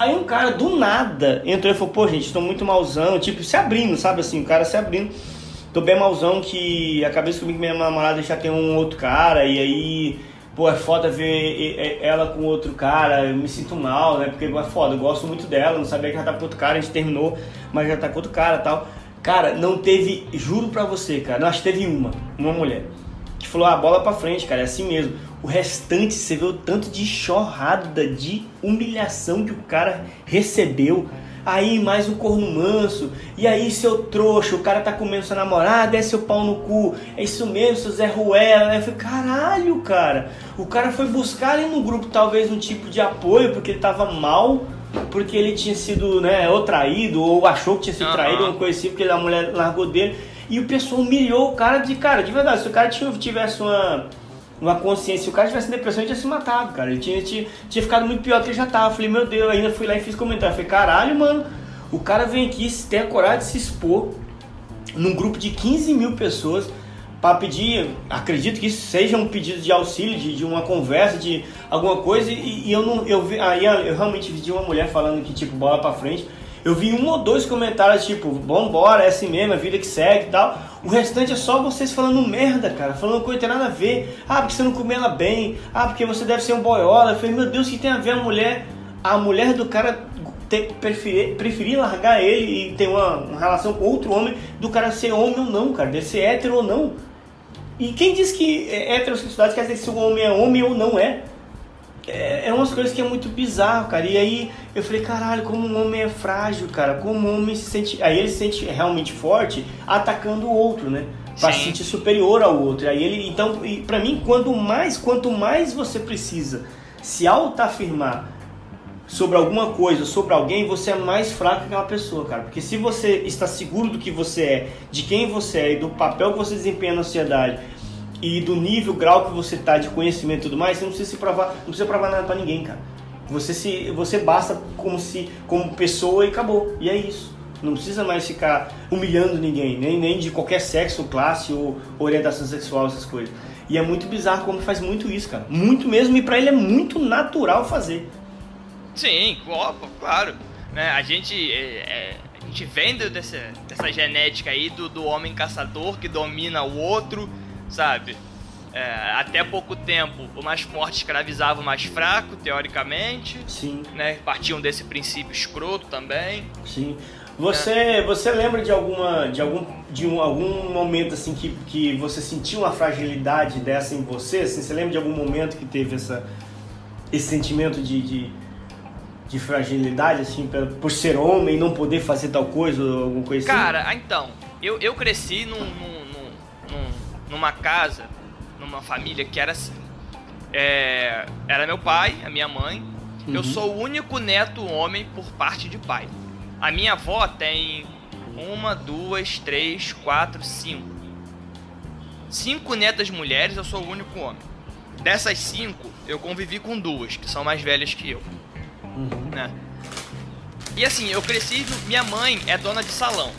Aí um cara do nada entrou e falou, pô, gente, estou muito malzão, tipo, se abrindo, sabe assim, o cara se abrindo. Tô bem malzão que acabei de descobrir que minha namorada já tem um outro cara, e aí pô, é foda ver ela com outro cara, eu me sinto mal, né? Porque é foda, eu gosto muito dela, não sabia que ela tá com outro cara, a gente terminou, mas já tá com outro cara tal. Cara, não teve, juro pra você, cara, nós teve uma, uma mulher, que falou, ah, bola pra frente, cara, é assim mesmo. O restante, você vê o tanto de chorrada, de humilhação que o cara recebeu. Aí mais um corno manso, e aí seu trouxa, o cara tá comendo sua namorada, é seu pau no cu, é isso mesmo, seu Zé Ruela. Eu falei, caralho, cara, o cara foi buscar ali no grupo talvez um tipo de apoio, porque ele tava mal, porque ele tinha sido, né, ou traído, ou achou que tinha sido uhum. traído, uma coisa assim, porque a mulher largou dele, e o pessoal humilhou o cara de, cara, de verdade, se o cara tivesse uma uma consciência. Se o cara tivesse depressão, ele tinha se matado, cara. Ele tinha, tinha, tinha ficado muito pior do que ele já tava. Eu falei, meu Deus, ainda fui lá e fiz comentário. Eu falei, caralho, mano, o cara vem aqui, tem a coragem de se expor num grupo de 15 mil pessoas para pedir, acredito que seja um pedido de auxílio, de, de uma conversa, de alguma coisa, e, e eu não, eu vi, aí eu realmente vi uma mulher falando que tipo bola para frente, eu vi um ou dois comentários tipo, vambora, é assim mesmo, a vida que segue e tal. O restante é só vocês falando merda, cara, falando coisa que tem nada a ver. Ah, porque você não comeu ela bem. Ah, porque você deve ser um boiola. Eu falei, meu Deus, que tem a ver a mulher? A mulher do cara ter, preferir, preferir largar ele e ter uma, uma relação com outro homem do cara ser homem ou não, cara, dele ser hétero ou não. E quem diz que é heterossexualidade quer dizer se o homem é homem ou não é? é, é umas coisas que é muito bizarro, cara. E aí eu falei, caralho, como um homem é frágil, cara. Como um homem se sente. Aí ele se sente realmente forte atacando o outro, né? Pra se sentir superior ao outro. Aí ele. Então, pra mim, quanto mais, quanto mais você precisa se auto-afirmar sobre alguma coisa, sobre alguém, você é mais fraco que aquela pessoa, cara. Porque se você está seguro do que você é, de quem você é e do papel que você desempenha na sociedade e do nível, grau que você tá de conhecimento e tudo mais, você não precisa se provar, não precisa provar nada para ninguém, cara. Você se você basta como se como pessoa e acabou. E é isso. Não precisa mais ficar humilhando ninguém, nem, nem de qualquer sexo, classe ou orientação sexual, essas coisas. E é muito bizarro como faz muito isso, cara. Muito mesmo, e para ele é muito natural fazer. Sim, claro. Né? A gente é, é, a gente vem dessa, dessa genética aí do, do homem caçador que domina o outro sabe? É, até pouco tempo, o mais forte escravizava o mais fraco, teoricamente. Sim. Né? Partiam desse princípio escroto também. Sim. Você, é. você lembra de alguma de algum de um, algum momento assim que, que você sentiu uma fragilidade dessa em você? Assim, você lembra de algum momento que teve essa esse sentimento de, de, de fragilidade assim por, por ser homem e não poder fazer tal coisa ou alguma coisa assim? Cara, então, eu, eu cresci num, num numa casa, numa família que era assim. É, era meu pai, a minha mãe. Uhum. Eu sou o único neto homem por parte de pai. A minha avó tem uma, duas, três, quatro, cinco. Cinco netas mulheres, eu sou o único homem. Dessas cinco, eu convivi com duas, que são mais velhas que eu. Uhum. Né? E assim, eu cresci. Minha mãe é dona de salão.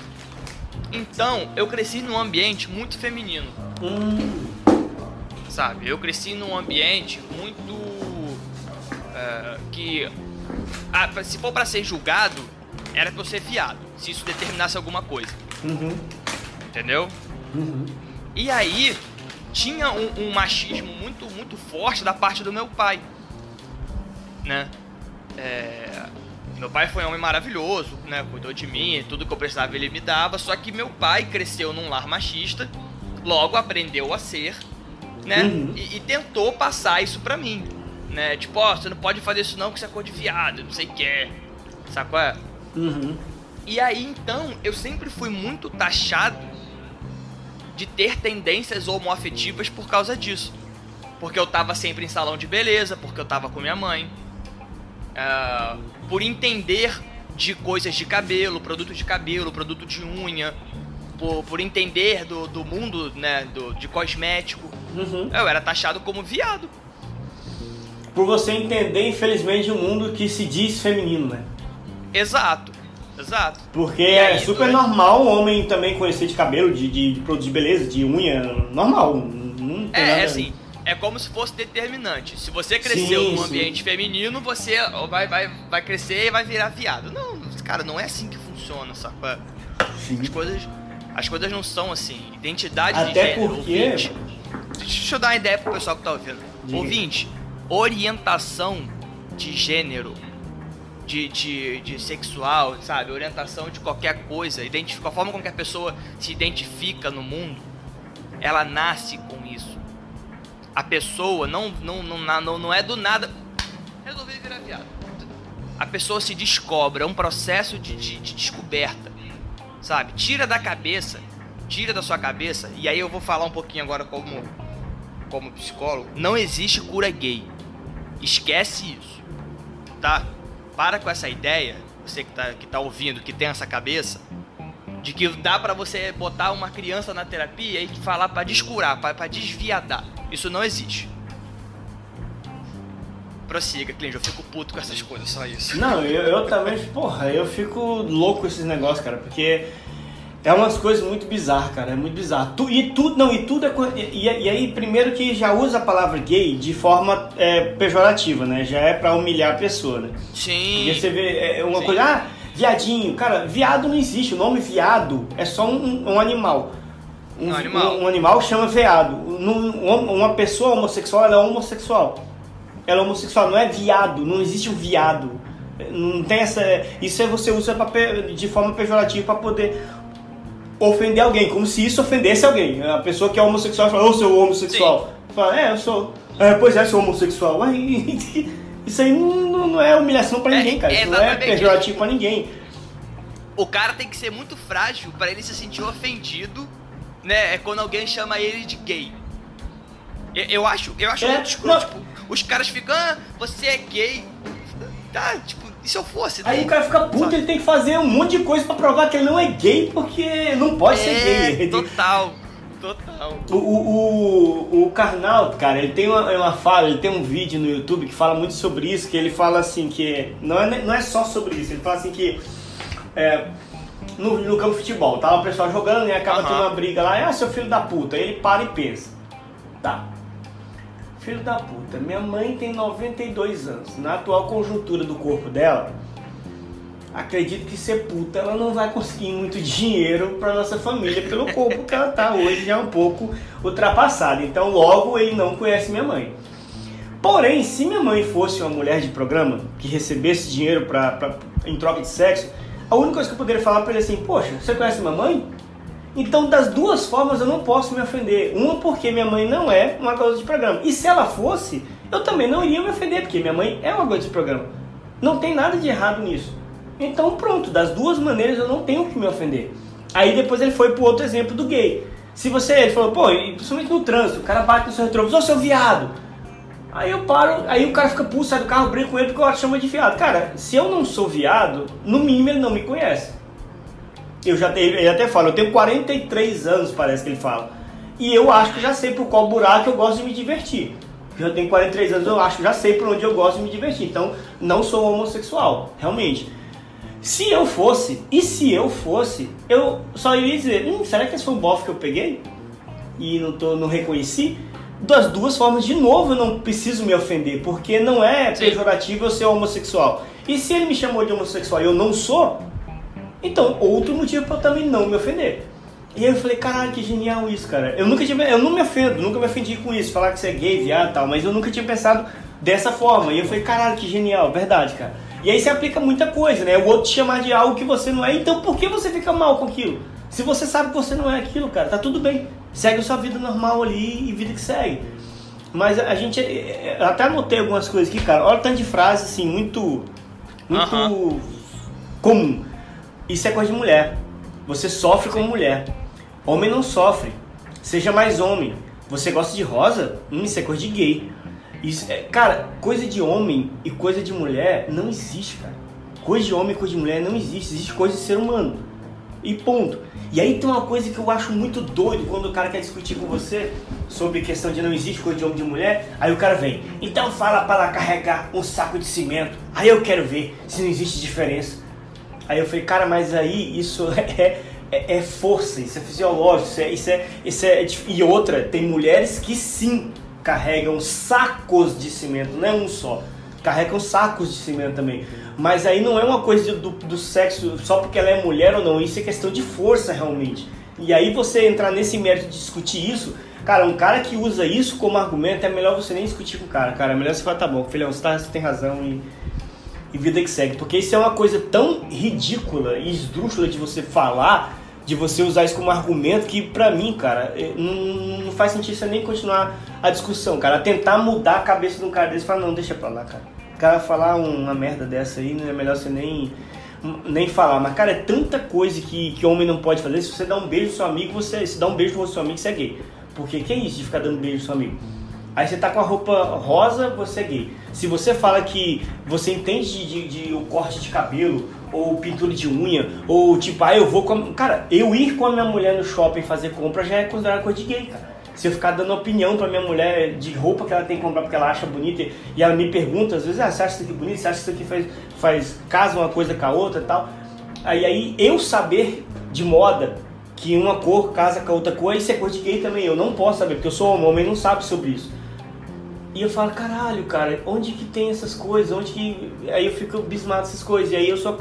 Então, eu cresci num ambiente muito feminino. Hum. Sabe? Eu cresci num ambiente muito. Uh, que. Ah, se for para ser julgado, era pra eu ser viado. Se isso determinasse alguma coisa. Uhum. Entendeu? Uhum. E aí, tinha um, um, machismo muito, muito forte da parte do meu pai. Né? É, meu pai foi um homem maravilhoso, né? Cuidou de mim, tudo que eu precisava ele me dava. Só que meu pai cresceu num lar machista, logo aprendeu a ser, né? Uhum. E, e, tentou passar isso pra mim, né? Tipo, ó, oh, você não pode fazer isso não, que você é cor de viado, não sei o que é. Sabe qual é? Uhum. E aí, então, eu sempre fui muito taxado de ter tendências homoafetivas por causa disso. Porque eu tava sempre em salão de beleza, porque eu tava com minha mãe. Uh, por entender de coisas de cabelo, produto de cabelo, produto de unha, por, por entender do, do mundo, né, do, de cosmético. Uhum. Eu era taxado como viado. Por você entender, infelizmente, um mundo que se diz feminino, né? Exato. Exato. Porque é super normal um homem também conhecer de cabelo, de, de, de produto de beleza, de unha, normal. Não é, nada... é assim é como se fosse determinante. Se você cresceu sim, num ambiente sim. feminino, você vai, vai, vai crescer e vai virar viado. Não, cara, não é assim que funciona, sabe? As coisas, as coisas não são assim. Identidade Até de gênero. Porque... Deixa eu dar uma ideia pro pessoal que tá ouvindo. Diga. Ouvinte, orientação de gênero, de, de, de sexual, sabe? Orientação de qualquer coisa, identifica, a forma com que a pessoa se identifica no mundo, ela nasce com isso. A pessoa não, não, não, não, não é do nada. Resolvi virar viado. A pessoa se descobre, é um processo de, de, de descoberta, sabe? Tira da cabeça, tira da sua cabeça, e aí eu vou falar um pouquinho agora como, como psicólogo. Não existe cura gay. Esquece isso, tá? Para com essa ideia, você que tá, que tá ouvindo, que tem essa cabeça, de que dá para você botar uma criança na terapia e falar para descurar, para desviadar. Isso não existe. Prossiga, Clint, eu fico puto com essas coisas, só isso. Não, eu, eu também, porra, eu fico louco com esses negócios, cara, porque é umas coisas muito bizarras, cara, é muito bizarro. Tu, e tudo, não, e tudo é. E, e, aí, primeiro que já usa a palavra gay de forma é, pejorativa, né? Já é pra humilhar a pessoa, né? Sim. E você vê é uma Sim. coisa, ah, viadinho, cara, viado não existe, o nome viado é só um, um animal. Um, um, animal. Um, um, animal chama veado. uma pessoa homossexual, ela é homossexual. Ela é homossexual, não é viado, não existe um viado. Não tem essa. Isso é você usa pra, de forma pejorativa para poder ofender alguém, como se isso ofendesse alguém. A pessoa que é homossexual fala, eu sou homossexual. Sim. Fala, é, eu sou. É, pois é, sou homossexual. [laughs] Isso aí não, não é humilhação para é, ninguém, cara. Isso não é pejorativo para ninguém. O cara tem que ser muito frágil para ele se sentir ofendido, né? É quando alguém chama ele de gay. Eu, eu acho, eu acho é, muito escuro, tipo, os caras ficam, ah, você é gay. Tá, tipo, e se eu fosse? Aí o cara fica puto, Sabe? ele tem que fazer um monte de coisa para provar que ele não é gay, porque não pode é, ser gay. Total. Total. O, o, o, Karnal, cara, ele tem uma, uma fala, ele tem um vídeo no YouTube que fala muito sobre isso, que ele fala assim que. Não é, não é só sobre isso, ele fala assim que. É, no, no campo de futebol, tava o pessoal jogando e acaba uhum. tendo uma briga lá, ah, seu filho da puta. Aí ele para e pensa. Tá, Filho da puta, minha mãe tem 92 anos. Na atual conjuntura do corpo dela, acredito que ser puta ela não vai conseguir muito dinheiro para nossa família pelo corpo que ela tá hoje já é um pouco ultrapassada. Então logo ele não conhece minha mãe. Porém, se minha mãe fosse uma mulher de programa que recebesse dinheiro pra, pra, em troca de sexo, a única coisa que eu poderia falar para ele é assim: Poxa, você conhece minha mãe? Então, das duas formas, eu não posso me ofender. Uma, porque minha mãe não é uma garota de programa. E se ela fosse, eu também não iria me ofender, porque minha mãe é uma garota de programa. Não tem nada de errado nisso. Então, pronto, das duas maneiras eu não tenho que me ofender. Aí depois ele foi pro outro exemplo do gay. Se você, ele falou, pô, principalmente no trânsito, o cara bate no seu retrovisor, seu viado. Aí eu paro, aí o cara fica pulso, sai do carro, brinco com ele porque o chama de viado. Cara, se eu não sou viado, no mínimo ele não me conhece. Eu já tenho, ele até fala, eu tenho 43 anos, parece que ele fala. E eu acho que já sei por qual buraco eu gosto de me divertir. Eu tenho 43 anos, eu acho que já sei por onde eu gosto de me divertir. Então, não sou homossexual, realmente. Se eu fosse, e se eu fosse, eu só iria dizer, hum, será que esse foi um bofe que eu peguei? E não, tô, não reconheci? Das duas formas, de novo, eu não preciso me ofender, porque não é pejorativo eu ser homossexual. E se ele me chamou de homossexual e eu não sou, então, outro motivo para eu também não me ofender. E aí eu falei, caralho, que genial isso, cara. Eu nunca tive, eu não me ofendo, nunca me ofendi com isso, falar que você é gay, viado e tal, mas eu nunca tinha pensado dessa forma. E eu falei, caralho, que genial, verdade, cara. E aí você aplica muita coisa, né? O outro te chamar de algo que você não é, então por que você fica mal com aquilo? Se você sabe que você não é aquilo, cara, tá tudo bem. Segue a sua vida normal ali e vida que segue. Mas a gente. Eu até anotei algumas coisas aqui, cara. Olha o tanto de frases assim, muito. Muito uh -huh. comum. Isso é coisa de mulher. Você sofre como mulher. Homem não sofre. Seja mais homem. Você gosta de rosa? Hum, isso é coisa de gay. Isso é, cara, coisa de homem e coisa de mulher não existe, cara. Coisa de homem e coisa de mulher não existe. Existe coisa de ser humano. E ponto. E aí tem uma coisa que eu acho muito doido quando o cara quer discutir com você sobre questão de não existe coisa de homem e de mulher. Aí o cara vem, então fala para carregar um saco de cimento. Aí eu quero ver se não existe diferença. Aí eu falei, cara, mas aí isso [laughs] é, é, é força, isso é fisiológico, isso é, isso é, isso é. E outra, tem mulheres que sim carregam sacos de cimento, não é um só. Carregam sacos de cimento também. Mas aí não é uma coisa do, do sexo só porque ela é mulher ou não, isso é questão de força realmente. E aí você entrar nesse mérito de discutir isso, Cara, um cara que usa isso como argumento, é melhor você nem discutir com o cara, cara. É melhor você falar, tá bom, filhão, você, tá, você tem razão e, e vida que segue. Porque isso é uma coisa tão ridícula e esdrúxula de você falar, de você usar isso como argumento, que pra mim, cara, é, não, faz sentido você nem continuar a discussão, cara. Tentar mudar a cabeça de um cara desse e falar, não, deixa pra lá, cara. O cara falar uma merda dessa aí, não é melhor você nem nem falar, mas cara, é tanta coisa que, que homem não pode fazer. Se você dá um beijo no seu amigo, você se dá um beijo no seu amigo, você é gay. Porque que é isso de ficar dando beijo no seu amigo? Aí você tá com a roupa rosa, você é gay. Se você fala que você entende de, de, de o corte de cabelo, ou pintura de unha, ou tipo, ah, eu vou com. Cara, eu ir com a minha mulher no shopping fazer compra já é considerado coisa de gay, cara. Se eu ficar dando opinião pra minha mulher de roupa que ela tem que comprar porque ela acha bonita e ela me pergunta, às vezes, ah, você acha isso aqui bonito? Você acha isso aqui faz, faz casa uma coisa com a outra e tal? Aí, aí eu saber de moda que uma cor casa com a outra cor, isso é cor de gay também. Eu não posso saber, porque eu sou homem, homem não sabe sobre isso. E eu falo, caralho, cara, onde que tem essas coisas? Onde que. Aí eu fico abismado essas coisas. E aí eu sou.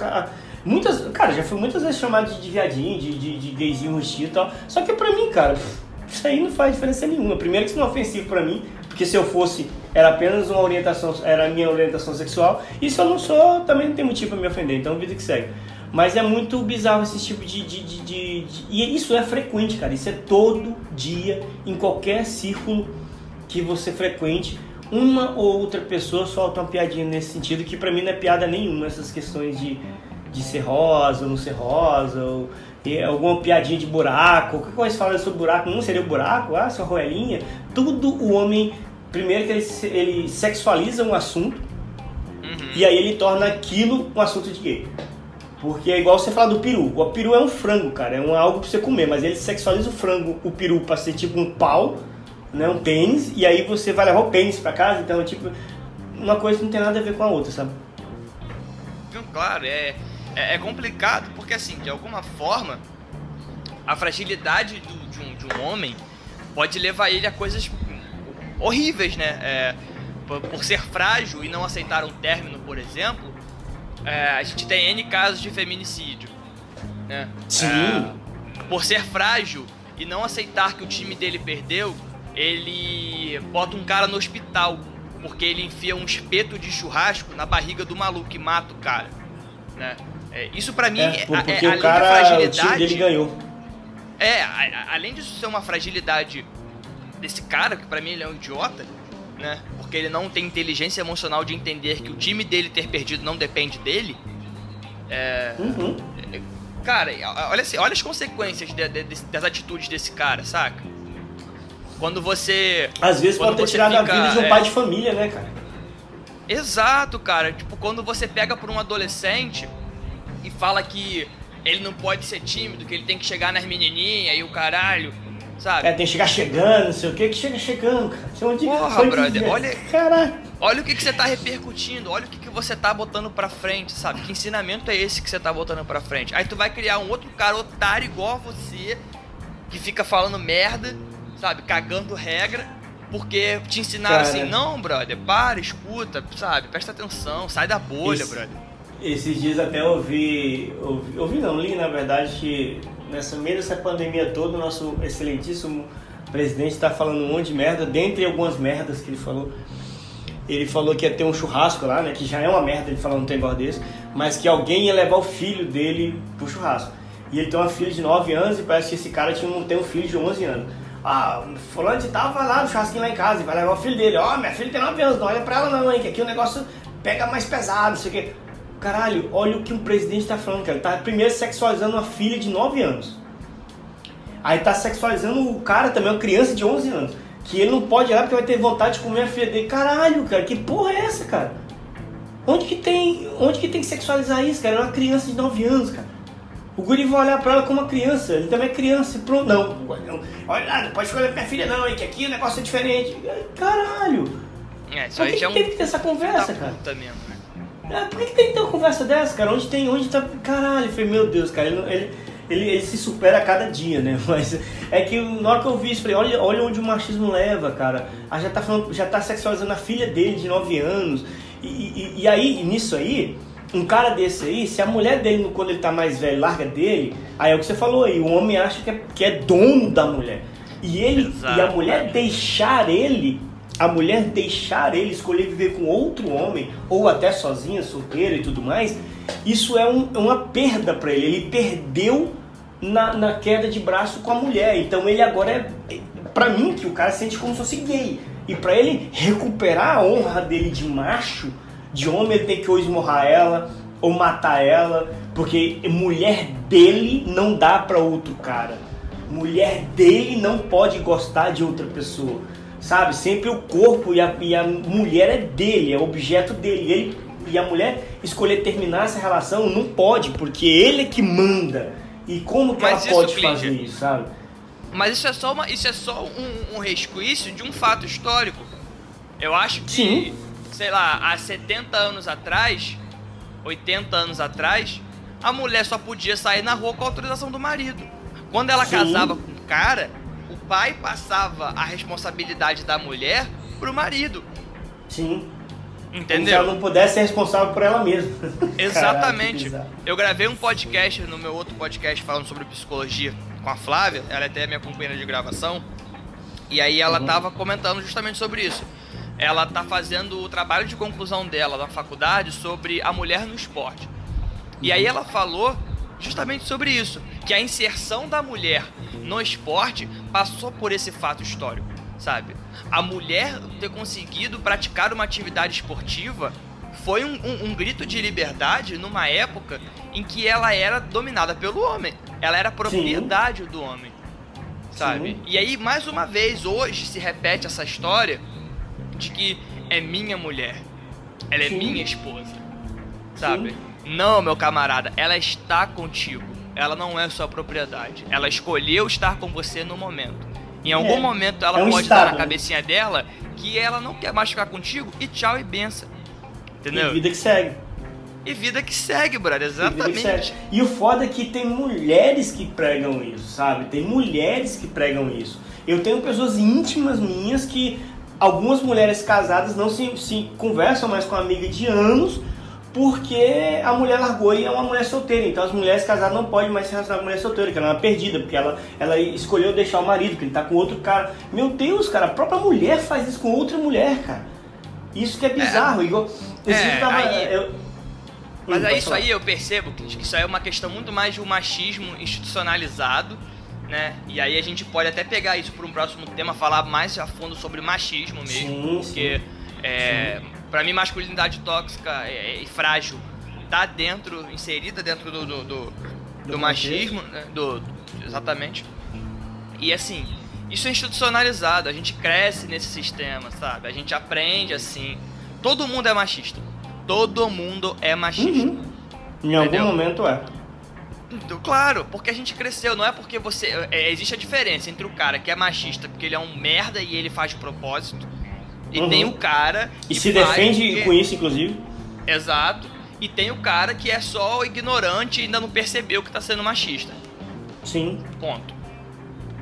Muitas. Cara, já fui muitas vezes chamado de, de viadinho, de, de, de gayzinho rustido e tal. Só que pra mim, cara, isso aí não faz diferença nenhuma. Primeiro que isso não é ofensivo pra mim, porque se eu fosse, era apenas uma orientação, era a minha orientação sexual. E se eu não sou, também não tem motivo pra me ofender. Então, vida que segue. Mas é muito bizarro esse tipo de, de, de, de, de, E isso é frequente, cara. Isso é todo dia, em qualquer círculo que você frequente. Uma ou outra pessoa solta uma piadinha nesse sentido, que pra mim não é piada nenhuma, essas questões de, de ser rosa ou não ser rosa, ou alguma piadinha de buraco. O que coisa fala sobre buraco? Não seria o buraco? Ah, sua roelinha. Tudo o homem. Primeiro que ele, ele sexualiza um assunto uhum. e aí ele torna aquilo um assunto de gay. Porque é igual você falar do peru. O peru é um frango, cara. É um, algo pra você comer. Mas ele sexualiza o frango, o peru, pra ser tipo um pau, né? Um pênis. E aí você vai levar o pênis pra casa. Então, tipo, uma coisa não tem nada a ver com a outra, sabe? Claro, é, é, é complicado porque, assim, de alguma forma, a fragilidade do, de, um, de um homem pode levar ele a coisas horríveis, né? É, por, por ser frágil e não aceitar um término, por exemplo, é, a gente tem N casos de feminicídio. Né? Sim. É, por ser frágil e não aceitar que o time dele perdeu, ele bota um cara no hospital. Porque ele enfia um espeto de churrasco na barriga do maluco e mata o cara. Né? É, isso para mim é, é, porque é, o cara, fragilidade. O dele ganhou. É, a, a, além disso ser uma fragilidade desse cara, que para mim ele é um idiota, né? Porque ele não tem inteligência emocional de entender que o time dele ter perdido não depende dele. É, uhum. é, cara, olha, assim, olha as consequências de, de, de, das atitudes desse cara, saca? Quando você. Às vezes pode ter tirado fica, a vida de um é, pai de família, né, cara? Exato, cara. Tipo, quando você pega por um adolescente e fala que ele não pode ser tímido, que ele tem que chegar nas menininhas e o caralho sabe? É, tem que chegar chegando, não sei o que, que chega chegando, cara. Chama de, Porra, brother, olha, olha o que, que você tá repercutindo, olha o que, que você tá botando pra frente, sabe? Que ensinamento é esse que você tá botando pra frente? Aí tu vai criar um outro cara otário igual a você, que fica falando merda, sabe? Cagando regra, porque te ensinaram cara, assim, não, brother, para, escuta, sabe? Presta atenção, sai da bolha, esse, brother. Esses dias até ouvi, ouvi, ouvi não, li na verdade que nessa meio dessa pandemia toda, o nosso excelentíssimo presidente está falando um monte de merda, dentre algumas merdas que ele falou. Ele falou que ia ter um churrasco lá, né? Que já é uma merda ele falar um negócio desse, mas que alguém ia levar o filho dele pro churrasco. E ele tem uma filha de 9 anos e parece que esse cara tinha um, tem um filho de 11 anos. Ah, fulano de tal vai lá no churrasquinho lá em casa e vai levar o filho dele. Ó, oh, minha filha tem 9 anos, não olha pra ela não, hein, que aqui o negócio pega mais pesado, não sei o quê. Caralho, olha o que um presidente tá falando, cara. Ele tá primeiro sexualizando uma filha de 9 anos. Aí tá sexualizando o cara também, uma criança de 11 anos. Que ele não pode ir lá porque vai ter vontade de comer a filha dele. Caralho, cara, que porra é essa, cara? Onde que tem, onde que tem que sexualizar isso, cara? É uma criança de 9 anos, cara. O guri vai olhar pra ela como uma criança. Ele também é criança e pronto. Não, olha lá, não pode escolher minha filha não, hein, que aqui o negócio é diferente. Caralho. É, isso aí já é um... tem que ter essa conversa, cara? Mesmo, né? É, por que, que tem que ter uma conversa dessa, cara? Onde tem, onde tá. Caralho, falei, meu Deus, cara, ele, ele, ele, ele, se supera a cada dia, né? [laughs] Mas é que na hora que eu vi isso, falei, olha, olha onde o machismo leva, cara. Ah, já tá, falando, já tá sexualizando a filha dele de 9 anos. E, e, e aí, nisso aí, um cara desse aí, se a mulher dele, quando ele tá mais velho, larga dele, aí é o que você falou aí, o homem acha que é, que é dono da mulher. E ele Exato. e a mulher deixar ele, a mulher deixar ele escolher viver com outro homem ou até sozinha, solteira e tudo mais, isso é um, uma perda para ele. Ele perdeu na, na queda de braço com a mulher. Então ele agora é, para mim que o cara sente como se fosse gay. E para ele recuperar a honra dele de macho, de homem, ele tem que ou esmorrar ela ou matar ela, porque mulher dele não dá para outro cara. Mulher dele não pode gostar de outra pessoa. Sabe? Sempre o corpo e a, e a mulher é dele, é objeto dele. Ele e a mulher escolher terminar essa relação não pode, porque ele é que manda. E como que Mas ela pode fazer isso, sabe? Mas isso é só, uma, isso é só um, um resquício de um fato histórico. Eu acho que, Sim. Sei lá, há 70 anos atrás, 80 anos atrás, a mulher só podia sair na rua com a autorização do marido. Quando ela Sim. casava com o cara, o pai passava a responsabilidade da mulher pro marido. Sim. Entendeu? Como se ela não pudesse ser responsável por ela mesma. [laughs] Exatamente. Caraca, eu gravei um podcast no meu outro podcast falando sobre psicologia com a Flávia, ela é até minha companheira de gravação. E aí ela uhum. tava comentando justamente sobre isso. Ela tá fazendo o trabalho de conclusão dela na faculdade sobre a mulher no esporte. E aí ela falou justamente sobre isso, que a inserção da mulher no esporte passou por esse fato histórico, sabe? A mulher ter conseguido praticar uma atividade esportiva foi um, um, um, grito de liberdade numa época em que ela era dominada pelo homem. Ela era propriedade Sim. do homem. Sabe? Sim. E aí, mais uma vez, hoje se repete essa história de que é minha mulher. Ela é Sim. minha esposa. Sabe? Não, meu camarada, ela está contigo. Ela não é sua propriedade. Ela escolheu estar com você no momento. Em algum é. momento ela é um pode estado, dar na né? cabecinha dela que ela não quer mais ficar contigo e tchau e benção. Entendeu? E vida que segue. E vida que segue, brother, exatamente. E, segue. e o foda é que tem mulheres que pregam isso, sabe? Tem mulheres que pregam isso. Eu tenho pessoas íntimas minhas que algumas mulheres casadas não se, se conversam mais com a amiga de anos porque a mulher largou e é uma mulher solteira. Então as mulheres casadas não podem mais se relacionar com a mulher solteira, que ela é uma perdida, porque ela, ela escolheu deixar o marido, que ele tá com outro cara. Meu Deus, cara, a própria mulher faz isso com outra mulher, cara. Isso que é bizarro. É. Igual, é, tava, aí, eu... Mas hum, é isso falar. aí eu percebo que isso aí é uma questão muito mais de um machismo institucionalizado, né? E aí a gente pode até pegar isso para um próximo tema, falar mais a fundo sobre machismo mesmo, sim, porque sim. É, para mim masculinidade tóxica e, frágil tá dentro, inserida dentro do, do, do, do machismo, né? do, exatamente. E assim, isso é institucionalizado, a gente cresce nesse sistema, sabe? A gente aprende assim. Todo mundo é machista. Todo mundo é machista. Uhum. Em algum momento é. Claro, porque a gente cresceu, não é porque você. É, existe a diferença entre o cara que é machista porque ele é um merda e ele faz de propósito. E uhum. tem o cara. E se defende porque... com isso, inclusive. Exato. E tem o cara que é só ignorante e ainda não percebeu que tá sendo machista. Sim. Ponto.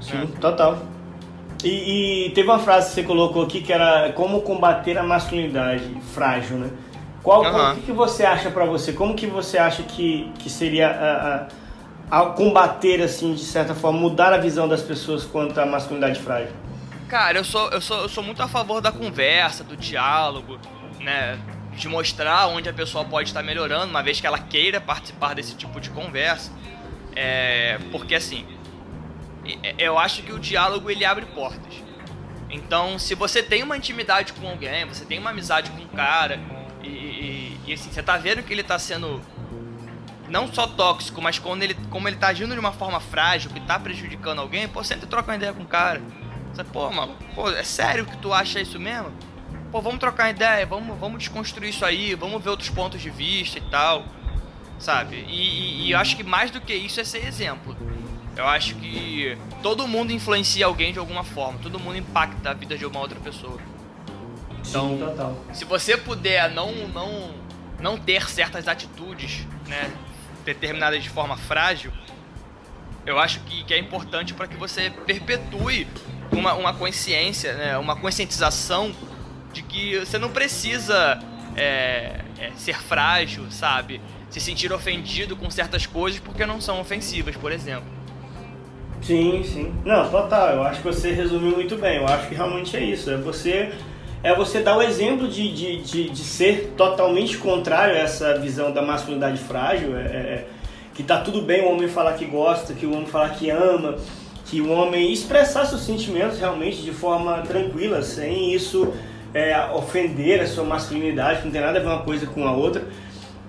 Sim, é. total. E, e, teve uma frase que você colocou aqui que era como combater a masculinidade frágil, né? Qual, uhum. o que, que você acha para você? Como que você acha que, que seria a, a, combater, assim, de certa forma, mudar a visão das pessoas quanto à masculinidade frágil? Cara, eu sou, eu sou, eu sou muito a favor da conversa, do diálogo, né? De mostrar onde a pessoa pode estar melhorando, uma vez que ela queira participar desse tipo de conversa. É, porque assim, eu acho que o diálogo ele abre portas. Então, se você tem uma intimidade com alguém, você tem uma amizade com um cara, e, e, e assim, você tá vendo que ele tá sendo não só tóxico, mas quando ele, como ele tá agindo de uma forma frágil, que tá prejudicando alguém, pô, sempre troca uma ideia com o cara. Você, pô, mano, pô, é sério que tu acha isso mesmo? Pô, vamos trocar uma ideia, vamos, vamos desconstruir isso aí, vamos ver outros pontos de vista e tal, sabe? E, e, e eu acho que mais do que isso é ser exemplo. Eu acho que todo mundo influencia alguém de alguma forma, todo mundo impacta a vida de uma outra pessoa. Então, Sim, total. se você puder não, não, não ter certas atitudes, né, determinadas de forma frágil, eu acho que, que é importante para que você perpetue uma, uma consciência, né, uma conscientização de que você não precisa é, é, ser frágil, sabe? Se sentir ofendido com certas coisas porque não são ofensivas, por exemplo. Sim, sim. Não, total. Eu acho que você resumiu muito bem. Eu acho que realmente é isso. É você é você dar o exemplo de, de, de, de ser totalmente contrário a essa visão da masculinidade frágil. É, é, que tá tudo bem o homem falar que gosta, que o homem falar que ama, que o homem expressar seus sentimentos realmente de forma tranquila, sem isso é, ofender a sua masculinidade, que não tem nada a ver uma coisa com a outra.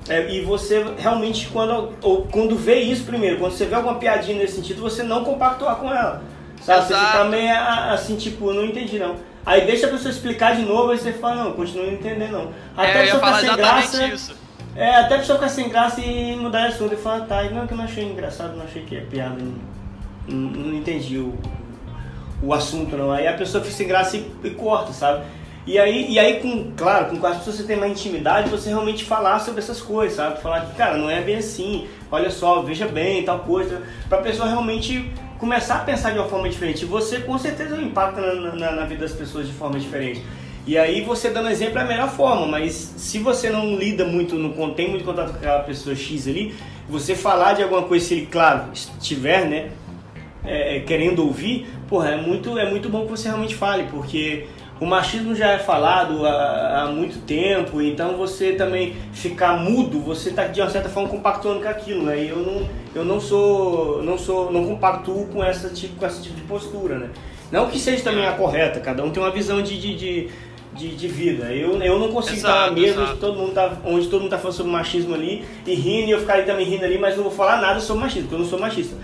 É, e você realmente, quando, ou, quando vê isso primeiro, quando você vê alguma piadinha nesse sentido, você não compactuar com ela. Sabe? Você fica meio assim, tipo, não entendi não. Aí deixa a pessoa explicar de novo, aí você fala, não, continua não entender não. Até é, a pessoa ficar sem graça. Isso. É, até a pessoa ficar sem graça e mudar de assunto e falar, tá, não que eu não achei engraçado, não achei que é piada, não, não, entendi o, o assunto não. Aí a pessoa fica sem graça e, e corta, sabe? E aí, e aí com, claro, com as pessoas você tem mais intimidade, você realmente falar sobre essas coisas, sabe? Falar que, cara, não é bem assim, olha só, veja bem, tal coisa, pra pessoa realmente começar a pensar de uma forma diferente. Você com certeza impacta na, na, na vida das pessoas de forma diferente. E aí você dando exemplo é a melhor forma, mas se você não lida muito, não tem muito contato com aquela pessoa X ali, você falar de alguma coisa, se ele, claro, estiver, né, é, querendo ouvir, porra, é muito, é muito bom que você realmente fale, porque o machismo já é falado há, há, muito tempo, então você também ficar mudo, você está de uma certa forma compactuando com aquilo, né? E eu não, eu não sou, não sou, não compactuo com essa tipo, com esse tipo de postura, né? Não que seja também a correta, cada um tem uma visão de, de, de, de, de vida. Eu, eu não consigo exato, estar na mesa onde todo, mundo tá, onde todo mundo tá falando sobre machismo ali e rindo, e eu ficar também rindo ali, mas não vou falar nada sobre machismo, porque eu não sou machista.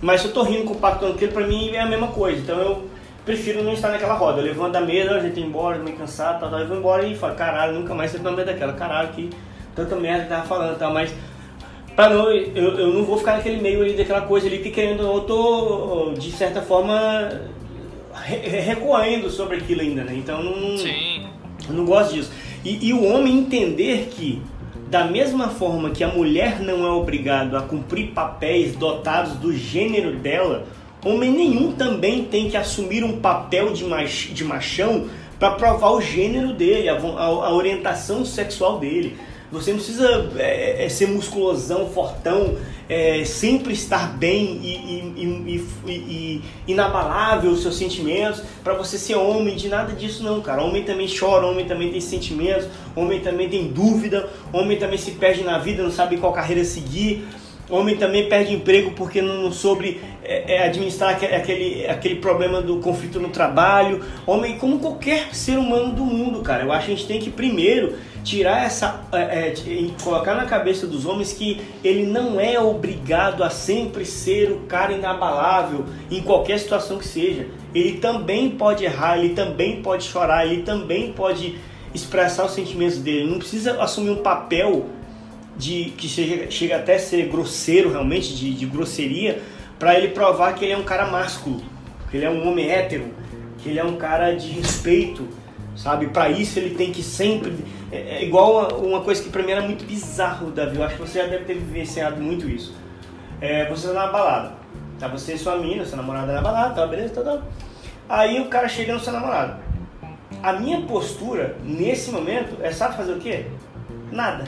Mas se eu tô rindo, compactuando com aquilo, pra mim é a mesma coisa. Então eu prefiro não estar naquela roda. Eu levanto da mesa, a gente ia embora, meio cansado, tal, tal, eu vou embora e falo, caralho, nunca mais você tá no meio daquela, caralho, que tanta merda que tava falando, tal, mas pra não, eu, eu não vou ficar naquele meio ali daquela coisa ali que querendo ou eu tô, de certa forma, re recuando sobre aquilo ainda, né? Então não, Sim. eu não gosto disso. E, e o homem entender que da mesma forma que a mulher não é obrigada a cumprir papéis dotados do gênero dela, Homem nenhum também tem que assumir um papel de, mach, de machão para provar o gênero dele, a, a, a, orientação sexual dele. Você não precisa é, é, ser musculosão, fortão, é, sempre estar bem e, e, e, e inabalável os seus sentimentos para você ser homem de nada disso não, cara. Homem também chora, homem também tem sentimentos, homem também tem dúvida, homem também se perde na vida, não sabe qual carreira seguir. Homem também perde emprego porque não soube é, é, administrar aquele, aquele problema do conflito no trabalho. Homem, como qualquer ser humano do mundo, cara. Eu acho que a gente tem que primeiro tirar essa. É, é, colocar na cabeça dos homens que ele não é obrigado a sempre ser o cara inabalável em qualquer situação que seja. Ele também pode errar, ele também pode chorar, ele também pode expressar os sentimentos dele. Não precisa assumir um papel de que chega, chega até a ser grosseiro realmente, de, de grosseria, para ele provar que ele é um cara másculo, que ele é um homem hétero, que ele é um cara de respeito, sabe? Para isso ele tem que sempre. É, é igual uma, uma, coisa que pra mim era muito bizarro, Davi. Eu acho que você já deve ter vivenciado muito isso. É, você tá na balada, tá? Você e sua mina, sua namorada na balada, tá, beleza, tá, tá. Aí o cara chega no seu namorado. A minha postura nesse momento é sabe fazer o quê? Nada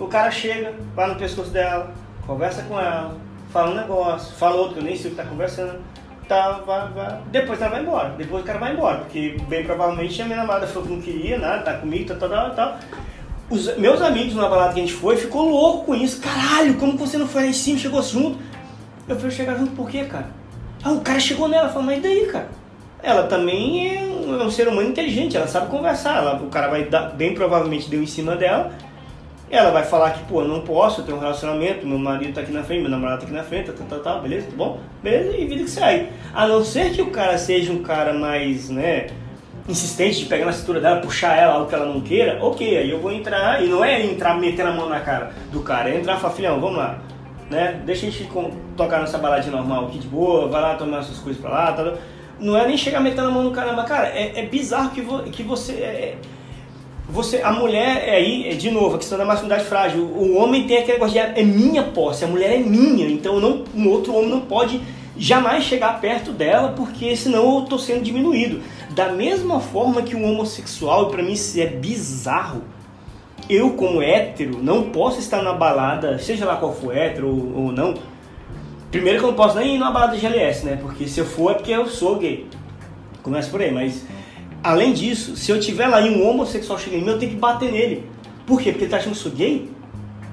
o cara chega, vai no pescoço dela, conversa com ela, fala um negócio, fala outro que eu nem sei o que tá conversando, tá, vai, vai. Depois ela vai embora. Depois o cara vai embora, porque bem provavelmente a minha namorada falou que não queria, nada, tá comigo, tá, tá, tá, tá. Os meus amigos na balada que a gente foi ficou louco com isso. Caralho, como você não foi lá em cima chegou junto? Eu falei, chegar junto por quê, cara? Ah, o cara chegou nela, falou, mas daí, cara? Ela também é um, é um ser humano inteligente, ela sabe conversar. Ela, o cara vai dar, bem provavelmente deu em cima dela ela vai falar que, pô, não posso, eu tenho um relacionamento, meu marido tá aqui na frente, meu namorado tá aqui na frente, tá, tá, tá, beleza, tá bom? Beleza, e vida que segue. A não ser que o cara seja um cara mais, né, insistente de pegar na cintura dela, puxar ela, algo que ela não queira, ok, aí eu vou entrar, e não é entrar metendo a mão na cara do cara, é entrar e falar, filhão, vamos lá, né, deixa a gente tocar nossa baladinha normal aqui de boa, vai lá tomar suas coisas pra lá, tá, não é nem chegar metendo a mão no caramba, cara, é, é bizarro que, vo, que você... É, você, a mulher é aí, é, de novo, a questão da masculinidade frágil. O homem tem aquele negócio de é minha posse, a mulher é minha, então não, um outro homem não pode jamais chegar perto dela, porque senão eu estou sendo diminuído. Da mesma forma que um homossexual, para mim isso é bizarro, eu como hétero não posso estar na balada, seja lá qual for hétero ou, ou não, Primeiro que eu não posso nem ir numa balada de GLS, né? Porque se eu for é porque eu sou gay. Começa por aí, mas além disso, se eu tiver lá e um homossexual chega em mim, eu tenho que bater nele. Por quê? Porque ele tá achando que eu sou gay?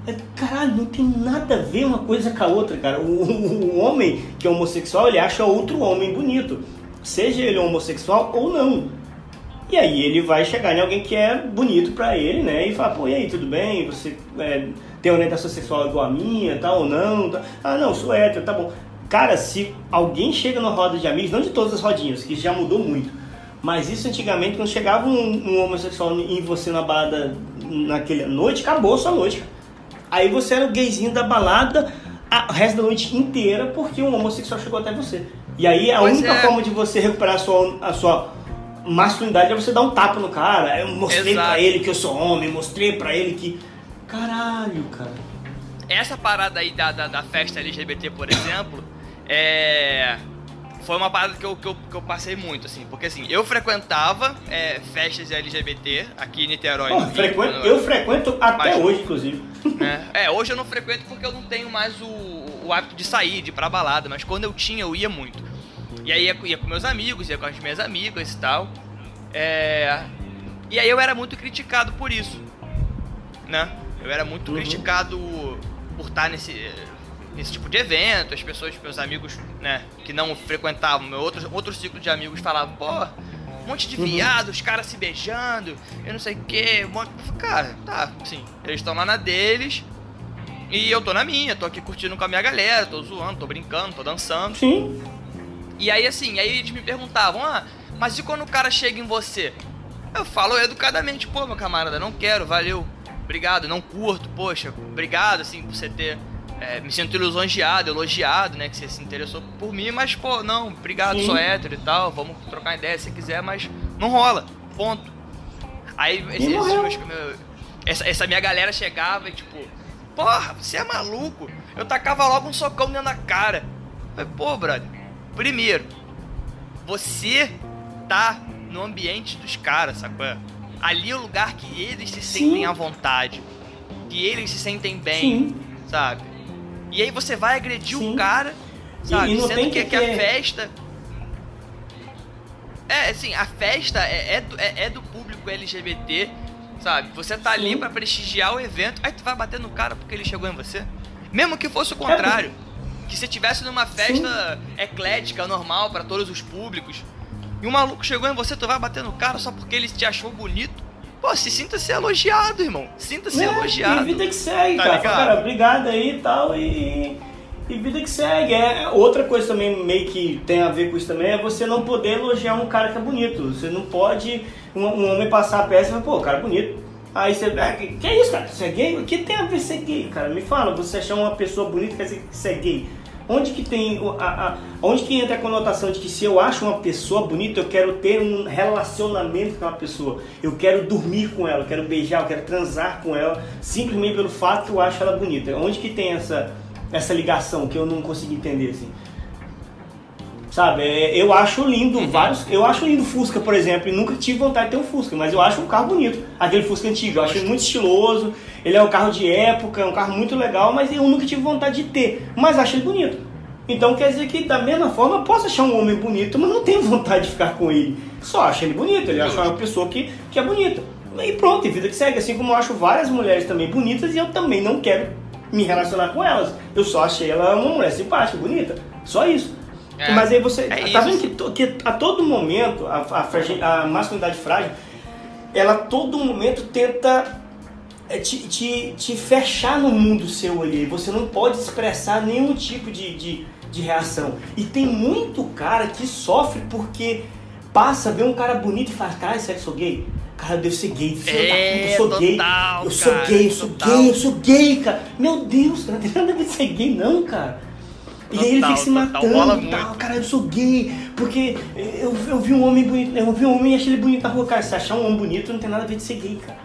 É, caralho, não tem nada a ver uma coisa com a outra, cara. O, o, o homem que é homossexual, ele acha outro homem bonito. Seja ele homossexual ou não. E aí ele vai chegar em alguém que é bonito pra ele, né? E falar, pô, e aí, tudo bem? Você é, tem orientação sexual igual a minha, tal, ou não? Tá? Ah, não, sou hétero, tá bom. Cara, se alguém chega na roda de amigos, não de todas as rodinhas, que já mudou muito, mas isso antigamente, quando chegava um, um homossexual em você na balada naquela noite, acabou a sua noite. Aí você era o gayzinho da balada a, o resto da noite inteira porque um homossexual chegou até você. E aí a pois única é. forma de você recuperar a sua, a sua masculinidade é você dar um tapa no cara. Eu mostrei Exato. pra ele que eu sou homem, mostrei pra ele que. Caralho, cara. Essa parada aí da, da, da festa LGBT, por exemplo, é foi uma parada que eu, que eu, que eu passei muito, assim. Porque, assim, eu frequentava é, festas LGBT aqui em Niterói. Bom, frequento, eu frequento até mas, hoje, inclusive. É, [laughs] é, hoje eu não frequento porque eu não tenho mais o, o hábito de sair, de ir pra balada. Mas quando eu tinha, eu ia muito. E aí ia, ia com meus amigos, ia com as minhas amigas e tal. É... E aí eu era muito criticado por isso, né? Eu era muito uhum. criticado por estar nesse nesse tipo de evento, as pessoas, meus amigos, né, que não frequentavam, meu outro, outro ciclo de amigos falavam, pô, um monte de uhum. viado, os caras se beijando, eu não sei o que, um monte... Cara, tá, assim, eles estão lá na deles e eu tô na minha, tô aqui curtindo com a minha galera, tô zoando, tô brincando, tô dançando. Sim. E aí, assim, aí eles me perguntavam, ah, mas e quando o cara chega em você? Eu falo educadamente, pô, meu camarada, não quero, valeu, obrigado, não curto, poxa, obrigado, assim, por você ter é, me sinto lisonjeado, elogiado, né? Que você se interessou por mim, mas, pô, não, obrigado, Sim. sou hétero e tal, vamos trocar ideia se quiser, mas não rola. Ponto. Aí esse, meus, meu, essa, essa minha galera chegava e tipo, porra, você é maluco? Eu tacava logo um socão dentro da cara. Eu falei, pô, brother, primeiro, você tá no ambiente dos caras, sacou? Ali é o lugar que eles se sentem Sim. à vontade. Que eles se sentem bem, Sim. sabe? E aí você vai agredir Sim. o cara, sabe? E, e Sendo que, que, que a festa. É, assim, a festa é, é, do, é, é do público LGBT, sabe? Você tá Sim. ali para prestigiar o evento, aí tu vai bater no cara porque ele chegou em você. Mesmo que fosse o contrário. É. Que você tivesse numa festa Sim. eclética, normal, para todos os públicos, e um maluco chegou em você, tu vai bater no cara só porque ele te achou bonito. Pô, se sinta-se elogiado, irmão. Sinta-se é, elogiado. E vida que segue, tá cara. Cara, obrigado aí e tal. E, e vida que segue. É, outra coisa também meio que tem a ver com isso também é você não poder elogiar um cara que é bonito. Você não pode um, um homem passar a peça e falar, pô, cara é bonito. Aí você, ah, que, que é isso, cara? Você é gay? O que tem a ver ser gay, cara? Me fala, você achar uma pessoa bonita quer dizer que você é gay? Onde que tem a, a, onde que entra a conotação de que se eu acho uma pessoa bonita, eu quero ter um relacionamento com a pessoa. Eu quero dormir com ela, eu quero beijar, eu quero transar com ela, simplesmente pelo fato que eu acho ela bonita. Onde que tem essa essa ligação que eu não consigo entender assim? Sabe, é, eu acho lindo uhum. vários. Eu acho lindo Fusca, por exemplo, e nunca tive vontade de ter um Fusca, mas eu acho um carro bonito. Aquele Fusca antigo, eu acho ele muito estiloso. Ele é um carro de época, é um carro muito legal, mas eu nunca tive vontade de ter. Mas acho ele bonito. Então quer dizer que da mesma forma eu posso achar um homem bonito, mas não tenho vontade de ficar com ele. Só acho ele bonito, ele acha uma pessoa que, que é bonita. E pronto, e vida que segue. Assim como eu acho várias mulheres também bonitas e eu também não quero me relacionar com elas. Eu só achei ela uma mulher simpática, bonita. Só isso. É, Mas aí você. É tá vendo que, que, a todo momento a, a, a masculinidade frágil, ela a todo momento tenta é, te, te, te fechar no mundo seu ali. Você não pode expressar nenhum tipo de, de, de reação. E tem muito cara que sofre porque passa, vê um cara bonito e faz, cara, que sou gay? Cara, eu devo ser gay, filho é, da puta, eu sou total, gay. Eu sou gay, eu sou total. gay, eu sou gay, cara. Meu Deus, [laughs] não tem nada a ver de ser gay, não, cara. E aí ele fica se matando e tal, cara, eu sou gay, porque eu, eu vi um homem bonito, eu vi um homem e achei ele bonito na rua, cara, se achar um homem bonito não tem nada a ver de ser gay, cara.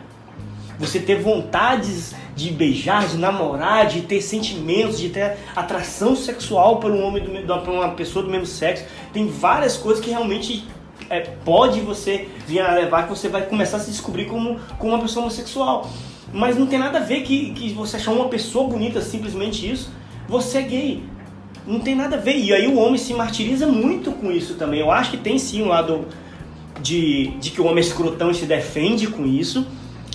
Você ter vontades de beijar, de namorar, de ter sentimentos, de ter atração sexual por um homem, do, por uma pessoa do mesmo sexo, tem várias coisas que realmente é, pode você vir a levar que você vai começar a se descobrir como, como uma pessoa homossexual. Mas não tem nada a ver que, que você achar uma pessoa bonita simplesmente isso, você é gay. Não tem nada a ver. E aí o homem se martiriza muito com isso também. Eu acho que tem sim um lado de, de que o homem é escrotão e se defende com isso.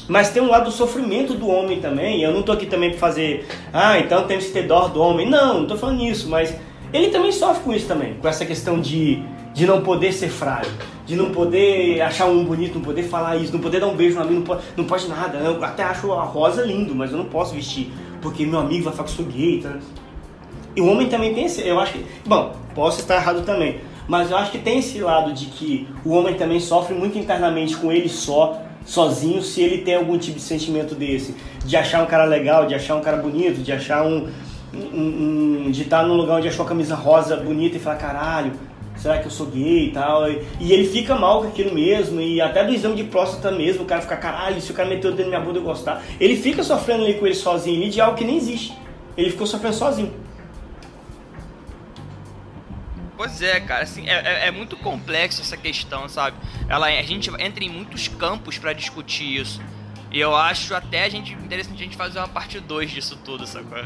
Mas tem um lado do sofrimento do homem também. Eu não tô aqui também para fazer, ah, então temos que ter dó do homem. Não, não tô falando isso, mas ele também sofre com isso também, com essa questão de, de não poder ser frágil, de não poder achar um bonito, não poder falar isso, não poder dar um beijo no amigo, não pode, não pode nada. Eu até acho a rosa lindo, mas eu não posso vestir, porque meu amigo vai falar que sou gay. Tá? E o homem também tem esse, eu acho que, bom, posso estar errado também, mas eu acho que tem esse lado de que o homem também sofre muito internamente com ele só, sozinho, se ele tem algum tipo de sentimento desse, de achar um cara legal, de achar um cara bonito, de achar um, um, um de estar num lugar onde achou a camisa rosa bonita e falar caralho, será que eu sou gay e tal? E, ele fica mal com aquilo mesmo, e até do exame de próstata mesmo, o cara fica, caralho, se o cara meteu o dedo na minha bunda eu gostar. Ele fica sofrendo ali com ele sozinho, ali de algo que nem existe. Ele ficou sofrendo sozinho. Pois é, cara, assim, é, é, é muito complexo essa questão, sabe? Ela, a gente entra em muitos campos para discutir isso. E eu acho até a gente interessante a gente fazer uma parte 2 disso tudo, sacou?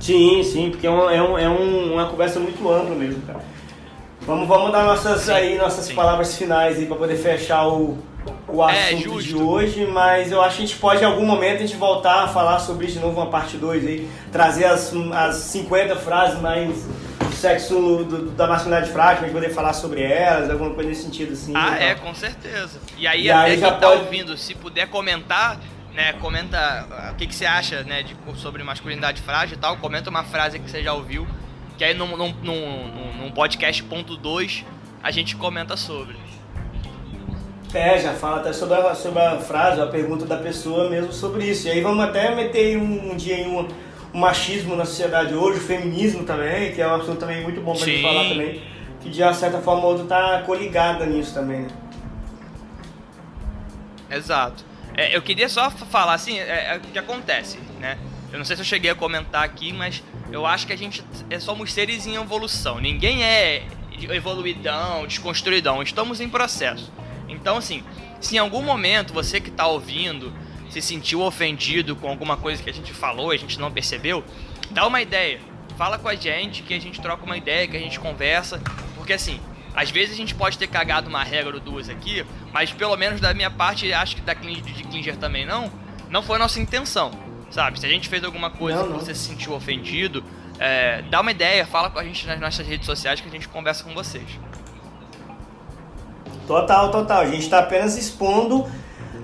Sim, sim, porque é, um, é, um, é um, uma conversa muito ampla mesmo, cara. Vamos, vamos dar nossas, sim, aí, nossas sim. palavras finais aí para poder fechar o, o é, assunto é, de hoje, mas eu acho que a gente pode em algum momento a gente voltar a falar sobre isso de novo, uma parte 2 aí, trazer as, as 50 frases mais sexo do, da masculinidade frágil, a gente poder falar sobre elas, alguma coisa nesse sentido assim. Ah, né? é, com certeza. E aí, e até aí quem tá pode... ouvindo, se puder comentar, né, comenta ah, o que, que você acha, né, de, sobre masculinidade frágil e tal, comenta uma frase que você já ouviu, que aí num, num, num, num podcast ponto 2 a gente comenta sobre. É, já fala até sobre a, sobre a frase, a pergunta da pessoa mesmo sobre isso. E aí vamos até meter um, um dia em uma o machismo na sociedade hoje, o feminismo também, que é um assunto também muito bom pra Sim. gente falar também, que de uma certa forma ou outra tá coligada nisso também, né? Exato. É, eu queria só falar assim, é, é, o que acontece, né? Eu não sei se eu cheguei a comentar aqui, mas eu acho que a gente é, somos seres em evolução. Ninguém é evoluidão, desconstruidão. Estamos em processo. Então, assim, se em algum momento você que está ouvindo se sentiu ofendido com alguma coisa que a gente falou e a gente não percebeu, dá uma ideia. Fala com a gente, que a gente troca uma ideia, que a gente conversa. Porque assim, às vezes a gente pode ter cagado uma regra ou duas aqui, mas pelo menos da minha parte, acho que da de Klinger também não, não foi a nossa intenção. Sabe? Se a gente fez alguma coisa não, não. que você se sentiu ofendido, é, dá uma ideia, fala com a gente nas nossas redes sociais que a gente conversa com vocês. Total, total. A gente está apenas expondo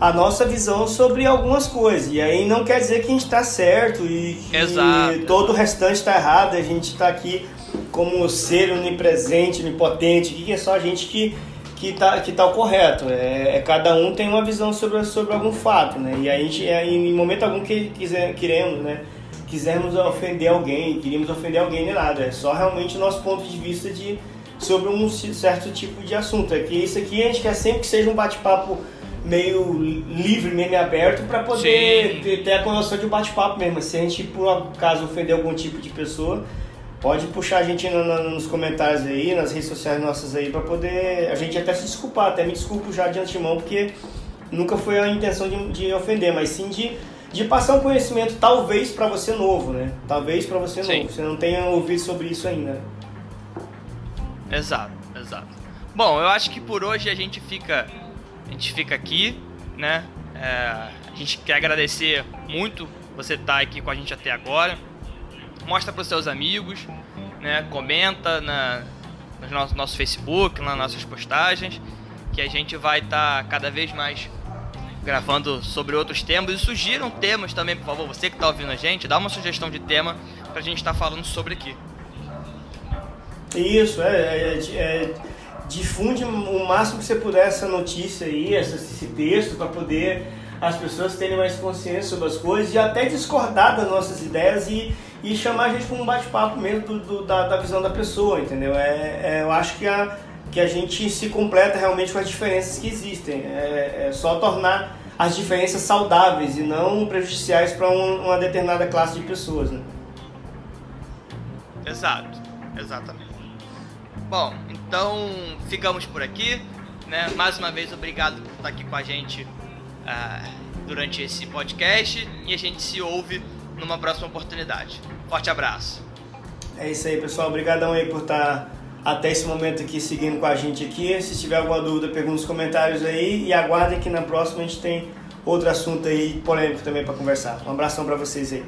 a nossa visão sobre algumas coisas. E aí não quer dizer que a gente está certo e que Exato. todo o restante está errado. A gente está aqui como ser onipresente, onipotente, que é só a gente que que está que tá o correto. É, é, cada um tem uma visão sobre, sobre algum fato, né? E a gente, é, em momento algum que quiser, queremos, né? Quisermos ofender alguém, queríamos ofender alguém nem nada. É só realmente o nosso ponto de vista de sobre um certo tipo de assunto. É que isso aqui a gente quer sempre que seja um bate-papo meio livre, meio aberto, para poder ter, ter, a condição de bate-papo mesmo. Se a gente, por acaso, ofender algum tipo de pessoa, pode puxar a gente no, no, nos comentários aí, nas redes sociais nossas aí, para poder a gente até se desculpar. Até me desculpo já de antemão, porque nunca foi a intenção de, de ofender, mas sim de, de passar um conhecimento, talvez para você novo, né? Talvez para você sim. novo. Você não tenha ouvido sobre isso ainda. Exato, exato. Bom, eu acho que por hoje a gente fica gente fica aqui, né? É, a gente quer agradecer muito você estar tá aqui com a gente até agora. Mostra para os seus amigos, né? Comenta na, no nosso, nosso Facebook, nas nossas postagens, que a gente vai estar tá cada vez mais gravando sobre outros temas. E sugiram temas também, por favor. Você que está ouvindo a gente, dá uma sugestão de tema para a gente estar tá falando sobre aqui. Isso, é, é, é difunde o máximo que você puder essa notícia aí, esse texto, para poder as pessoas terem mais consciência sobre as coisas e até discordar das nossas ideias e, e chamar a gente para um bate-papo mesmo do, do, da, da, visão da pessoa, entendeu? É, é, eu acho que a, que a gente se completa realmente com as diferenças que existem. É, é só tornar as diferenças saudáveis e não prejudiciais para um, uma determinada classe de pessoas, né? Exato, exatamente. Bom, então ficamos por aqui. Né? Mais uma vez, obrigado por estar aqui com a gente uh, durante esse podcast e a gente se ouve numa próxima oportunidade. Forte abraço. É isso aí, pessoal. Obrigadão aí por estar até esse momento aqui seguindo com a gente aqui. Se tiver alguma dúvida, pergunta nos comentários aí e aguardem que na próxima a gente tem outro assunto aí polêmico também para conversar. Um abração para vocês aí.